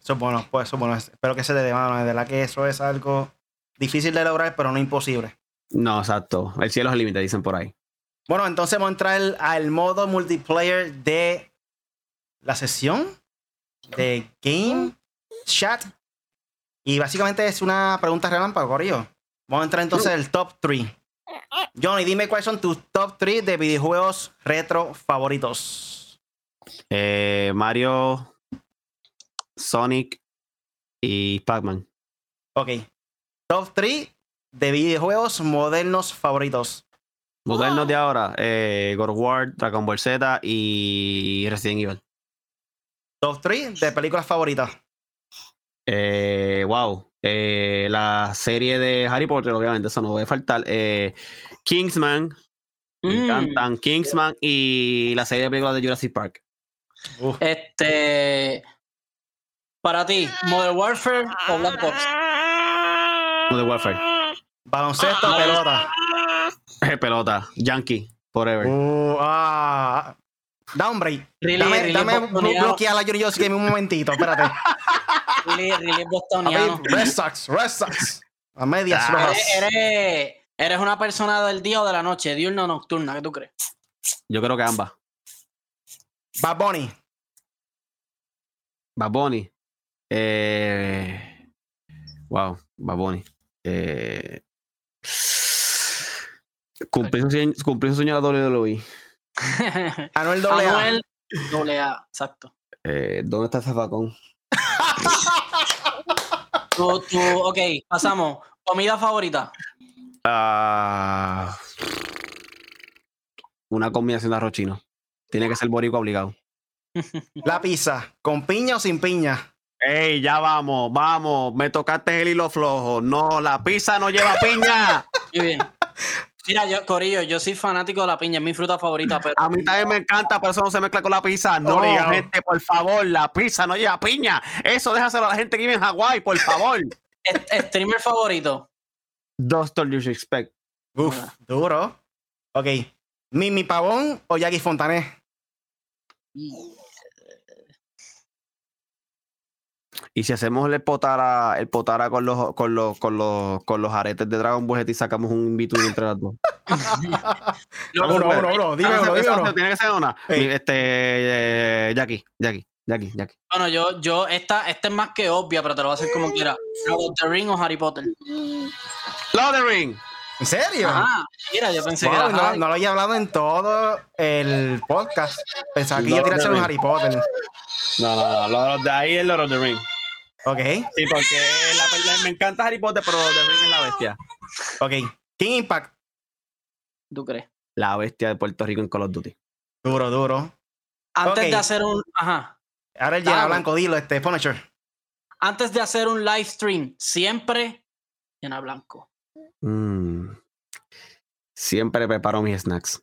Eso es bueno, pues eso es bueno. Espero que se te dé mano. De verdad que eso es algo difícil de lograr, pero no imposible. No, exacto. El cielo es el límite, dicen por ahí. Bueno, entonces vamos a entrar al modo multiplayer de la sesión de Game Chat. Y básicamente es una pregunta relámpago, Corillo. Vamos a entrar entonces al top 3. Johnny, dime cuáles son tus top 3 de videojuegos retro favoritos. Eh, Mario, Sonic y Pac-Man. Ok. Top 3 de videojuegos modernos favoritos. Modernos de ahora, eh, God of War, Dragon Ball Z y Resident Evil. Top 3 de películas favoritas. Eh, wow. Eh, la serie de Harry Potter, obviamente, eso no puede faltar. Eh, Kingsman, me Mm, encantan. Kingsman y la serie de películas de Jurassic Park. Uf. Este. Para ti, Modern Warfare o Black Ops. Modern Warfare. Baloncesto, Ah, pelota. Pelota. Yankee. Forever. Uh, ah. Da un break. Really, dame really dame bostoniano. bloquear a Johnny Jones Game un momentito, espérate. Really, really bostoniano. Red Sox, Red Sox. A medias Ah, rojas. Eres, eres una persona del día o de la noche, diurna o nocturna, ¿qué tú crees? Yo creo que ambas. Bad Bunny. Bad Bunny. Eh, wow, Bad Bunny. Eh, cumplí, su sueño, cumplí su sueño de la WWE. Anuel doble A. Anuel doble A, exacto. Eh, ¿Dónde está ese facón? Tú, tú, ok, pasamos. Comida favorita. Ah, una combinación de arroz chino. Tiene que ser boricua obligado. La pizza. ¿Con piña o sin piña? Ey, ya vamos, vamos. Me tocaste el hilo flojo. No, la pizza no lleva piña. Muy bien. Mira, yo, Corillo, yo soy fanático de la piña, es mi fruta favorita, pero A mí también me encanta, pero eso no se mezcla con la pizza. No, Obligado. gente, por favor, la pizza no lleva piña. Eso déjaselo a la gente que vive en Hawái, por favor. streamer favorito. Doctor Disrespect. Uf, duro. Ok. ¿Mimi Pavón o Jackie Fontané? Y si hacemos el potara, el potara con los, con los, con los, con los aretes de Dragon Ball GT y sacamos un in-between entre las dos. Loco, Uno, uno, uno. Dime uno, esa- dime esa uno. Tiene que ser una. Este, eh, Jackie, Jackie, Jackie, Jackie. Bueno, yo, yo, esta, esta es más que obvia, pero te lo voy a hacer como quiera. Lord of the Ring o Harry Potter. Lord of the Ring. ¿En serio? Ah, mira, yo pensé que era no, no lo había hablado en todo el podcast. Pensaba que quería the hacer un. Harry Potter. No, no, no. Of the- ahí es Lord of the Ring. Ok, Sí, porque la- la- me encanta Harry Potter, pero the Ring es la bestia. ok. King Impact. ¿Tú crees? La bestia de Puerto Rico en Call of Duty. Duro, duro. Antes de hacer un. Ajá. Ahora el llena blanco, dilo, este Punisher. Antes de hacer un live stream, siempre llena blanco. Mm. Siempre preparo mis snacks.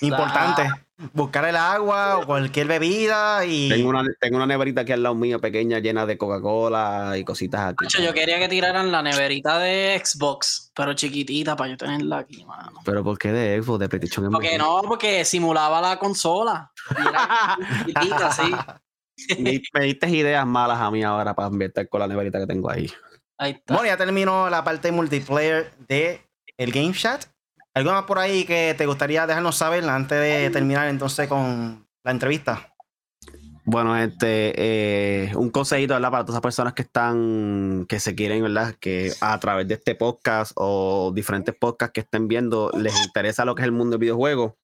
Importante. Buscar el agua o cualquier bebida y. Tengo una, tengo una neverita aquí al lado mío, pequeña, llena de Coca-Cola y cositas aquí. Macho, yo quería que tiraran la neverita de Xbox, pero chiquitita para yo tenerla aquí, mano. Pero ¿por qué de Xbox, de PlayStation? Porque no, porque simulaba la consola. Y era chiquitita, sí. me, me diste ideas malas a mí ahora para invertir con la neverita que tengo ahí. Ahí está. Bueno, ya terminó la parte multiplayer de el Game Chat. ¿Algo más por ahí que te gustaría dejarnos saber antes de terminar entonces con la entrevista? Bueno, este, eh, un consejito, ¿verdad? Para todas esas personas que están, que se quieren, ¿verdad? Que a través de este podcast o diferentes podcasts que estén viendo, les interesa lo que es el mundo del videojuego.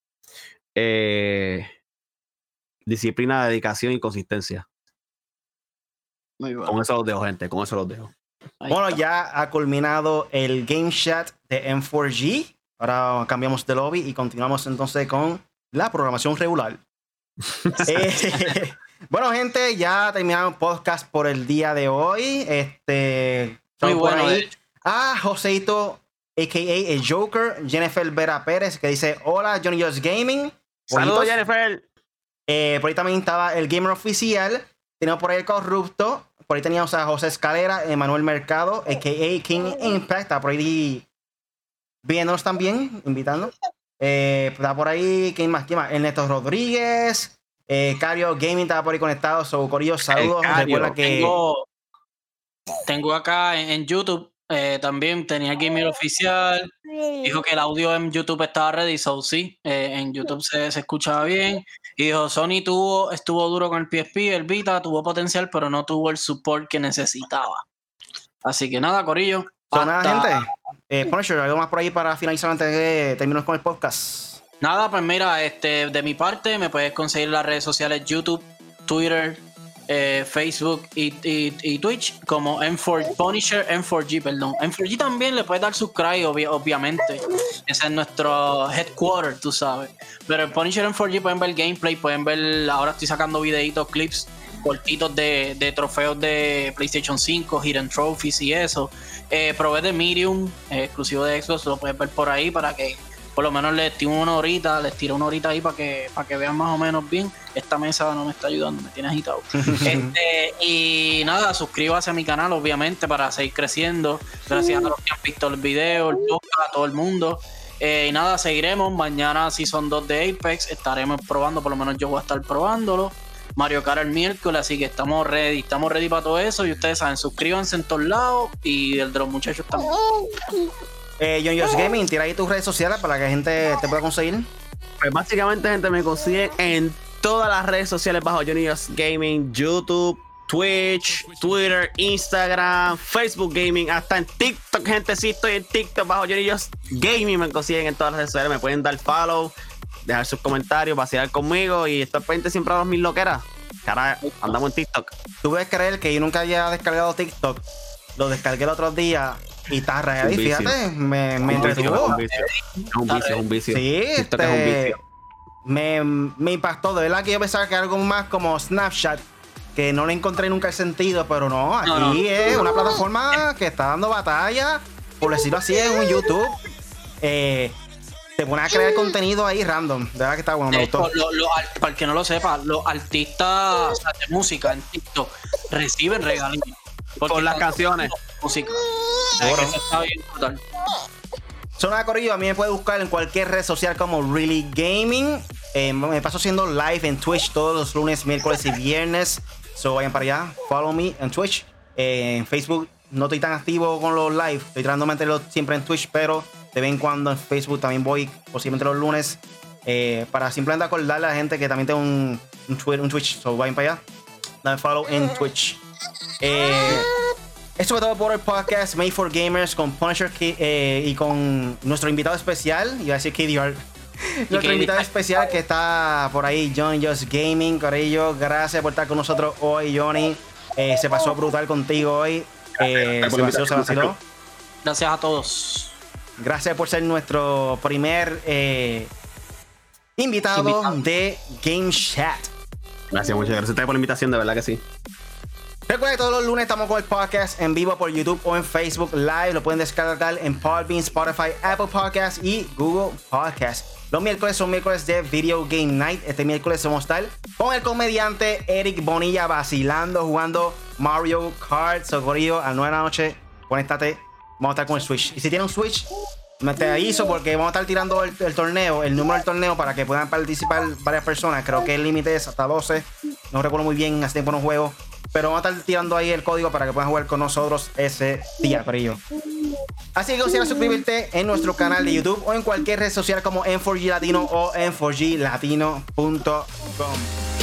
Eh, disciplina, dedicación y consistencia. Muy bueno. Con eso los dejo, gente, con eso los dejo. Bueno, ya ha culminado el Game Chat de M4G. Ahora cambiamos de lobby y continuamos entonces con la programación regular. Eh, bueno, gente, ya terminamos podcast por el día de hoy. Este, Muy bueno, hecho. a Joseito, a.k.a. el Joker, Jennifer Vera Pérez, que dice, hola, Johnny Just Gaming. Saludos. Jennifer. Eh, por ahí también estaba el Gamer Oficial. Teníamos por ahí el Corrupto. Por ahí teníamos a José Escalera, Emanuel Mercado, a.k.a. King Impact. Está por ahí viéndonos también, invitando. Eh, está por ahí, ¿quién más? ¿Quién más? Ernesto Rodríguez. Eh, Cario Gaming estaba por ahí conectado. So, Corillo, saludos. Recuerda que... Tengo, tengo acá en, en YouTube eh, también, tenía Gamer Oficial. Dijo que el audio en YouTube estaba ready, so sí, eh, en YouTube se, se escuchaba bien. Y dijo, Sony tuvo, estuvo duro con el PSP, el Vita, tuvo potencial, pero no tuvo el support que necesitaba. Así que nada, Corillo. So, nada, hasta- gente. Eh, Punisher, algo más por ahí para finalizar antes de terminar con el podcast. Nada, pues mira, este, de mi parte me puedes conseguir las redes sociales YouTube, Twitter, eh, Facebook y, y- Twitch como M4 Punisher M4G, perdón. M4G también le puedes dar subscribe, obvi- obviamente. Ese es nuestro headquarter, tú sabes. Pero en Punisher M4G pueden ver gameplay, pueden ver, ahora estoy sacando videitos, clips cortitos de, de, trofeos de PlayStation 5, Hidden Trophies y eso. Eh, probé de Medium, exclusivo de Xbox, lo puedes ver por ahí para que por lo menos les tiro una horita, les tiro una horita ahí para que, para que vean más o menos bien. Esta mesa no me está ayudando, me tiene agitado. este, y nada, suscríbase a mi canal, obviamente, para seguir creciendo. Gracias a los que han visto el video, el podcast, a todo el mundo. Eh, y nada, seguiremos. Mañana, si son dos de Apex, estaremos probando, por lo menos yo voy a estar probándolo. Mario Kart el miércoles, así que estamos ready, estamos ready para todo eso. Y ustedes saben, suscríbanse en todos lados y el de los muchachos también. Eh, John Josh Gaming, tira ahí tus redes sociales para que la gente te pueda conseguir. Pues básicamente, gente, me consigue en todas las redes sociales bajo Johnny Gaming, YouTube, Twitch, Twitter, Instagram, Facebook Gaming, hasta en TikTok, gente. Sí, estoy en TikTok bajo Johnny Gaming. Me consiguen en todas las redes sociales. Me pueden dar follow, dejar sus comentarios, vacilar conmigo y estar pendiente siempre a dos mil loqueras. Cara, andamos en TikTok. Tú puedes creer que yo nunca había descargado TikTok. Lo descargué el otro día y está real, fíjate, me, me entretuvo. Es un vicio, es un vicio. Es un vicio. Sí, este, Me, me impactó. De verdad que yo pensaba que era algo más como Snapchat, que no le encontré nunca el sentido, pero no, aquí es una plataforma que está dando batalla, por decirlo así, es un YouTube. Eh, te pone a crear contenido ahí random. De verdad que está bueno, me gustó. para el que no lo sepa, los artistas de música en TikTok reciben regalos por las canciones. Música. Zona Corrido, a mí me puede buscar en cualquier red social como Really Gaming. Eh, me paso haciendo live en Twitch todos los lunes, miércoles y viernes. So vayan para allá, follow me en Twitch. Eh, en Facebook no estoy tan activo con los live, estoy tratando de meterlo siempre en Twitch, pero de vez en cuando en Facebook también voy, posiblemente los lunes, eh, para simplemente acordarle a la gente que también tengo un, un, Twitter, un Twitch. So vayan para allá, dame follow en Twitch. Eh, esto fue todo por el podcast Made for Gamers con Punisher eh, y con nuestro invitado especial, iba a decir KDR. Nuestro invitado especial que está por ahí, John Just Gaming, Corillo. Gracias por estar con nosotros hoy, Johnny. Eh, se pasó brutal contigo hoy. Eh, se vaciló, se vaciló. Gracias a todos. Gracias por ser nuestro primer eh, invitado, invitado, de Game Chat. Gracias, muchas gracias por la invitación, de verdad que sí. Recuerden que todos los lunes estamos con el podcast en vivo por YouTube o en Facebook Live. Lo pueden descargar en Podbean, Spotify, Apple Podcasts y Google Podcasts. Los miércoles son miércoles de Video Game Night. Este miércoles somos tal con el comediante Eric Bonilla vacilando, jugando Mario Kart. Socorrido a 9 de la noche. Conéctate. Vamos a estar con el Switch. Y si tiene un Switch, te aviso porque vamos a estar tirando el, torneo, el número del torneo para que puedan participar varias personas. Creo que el límite es hasta 12. No recuerdo muy bien, hace tiempo no juego. Pero vamos a estar tirando ahí el código para que puedan jugar con nosotros ese día, ello. Así que considera suscribirte en nuestro canal de YouTube o en cualquier red social como N4G Latino o N4Glatino.com.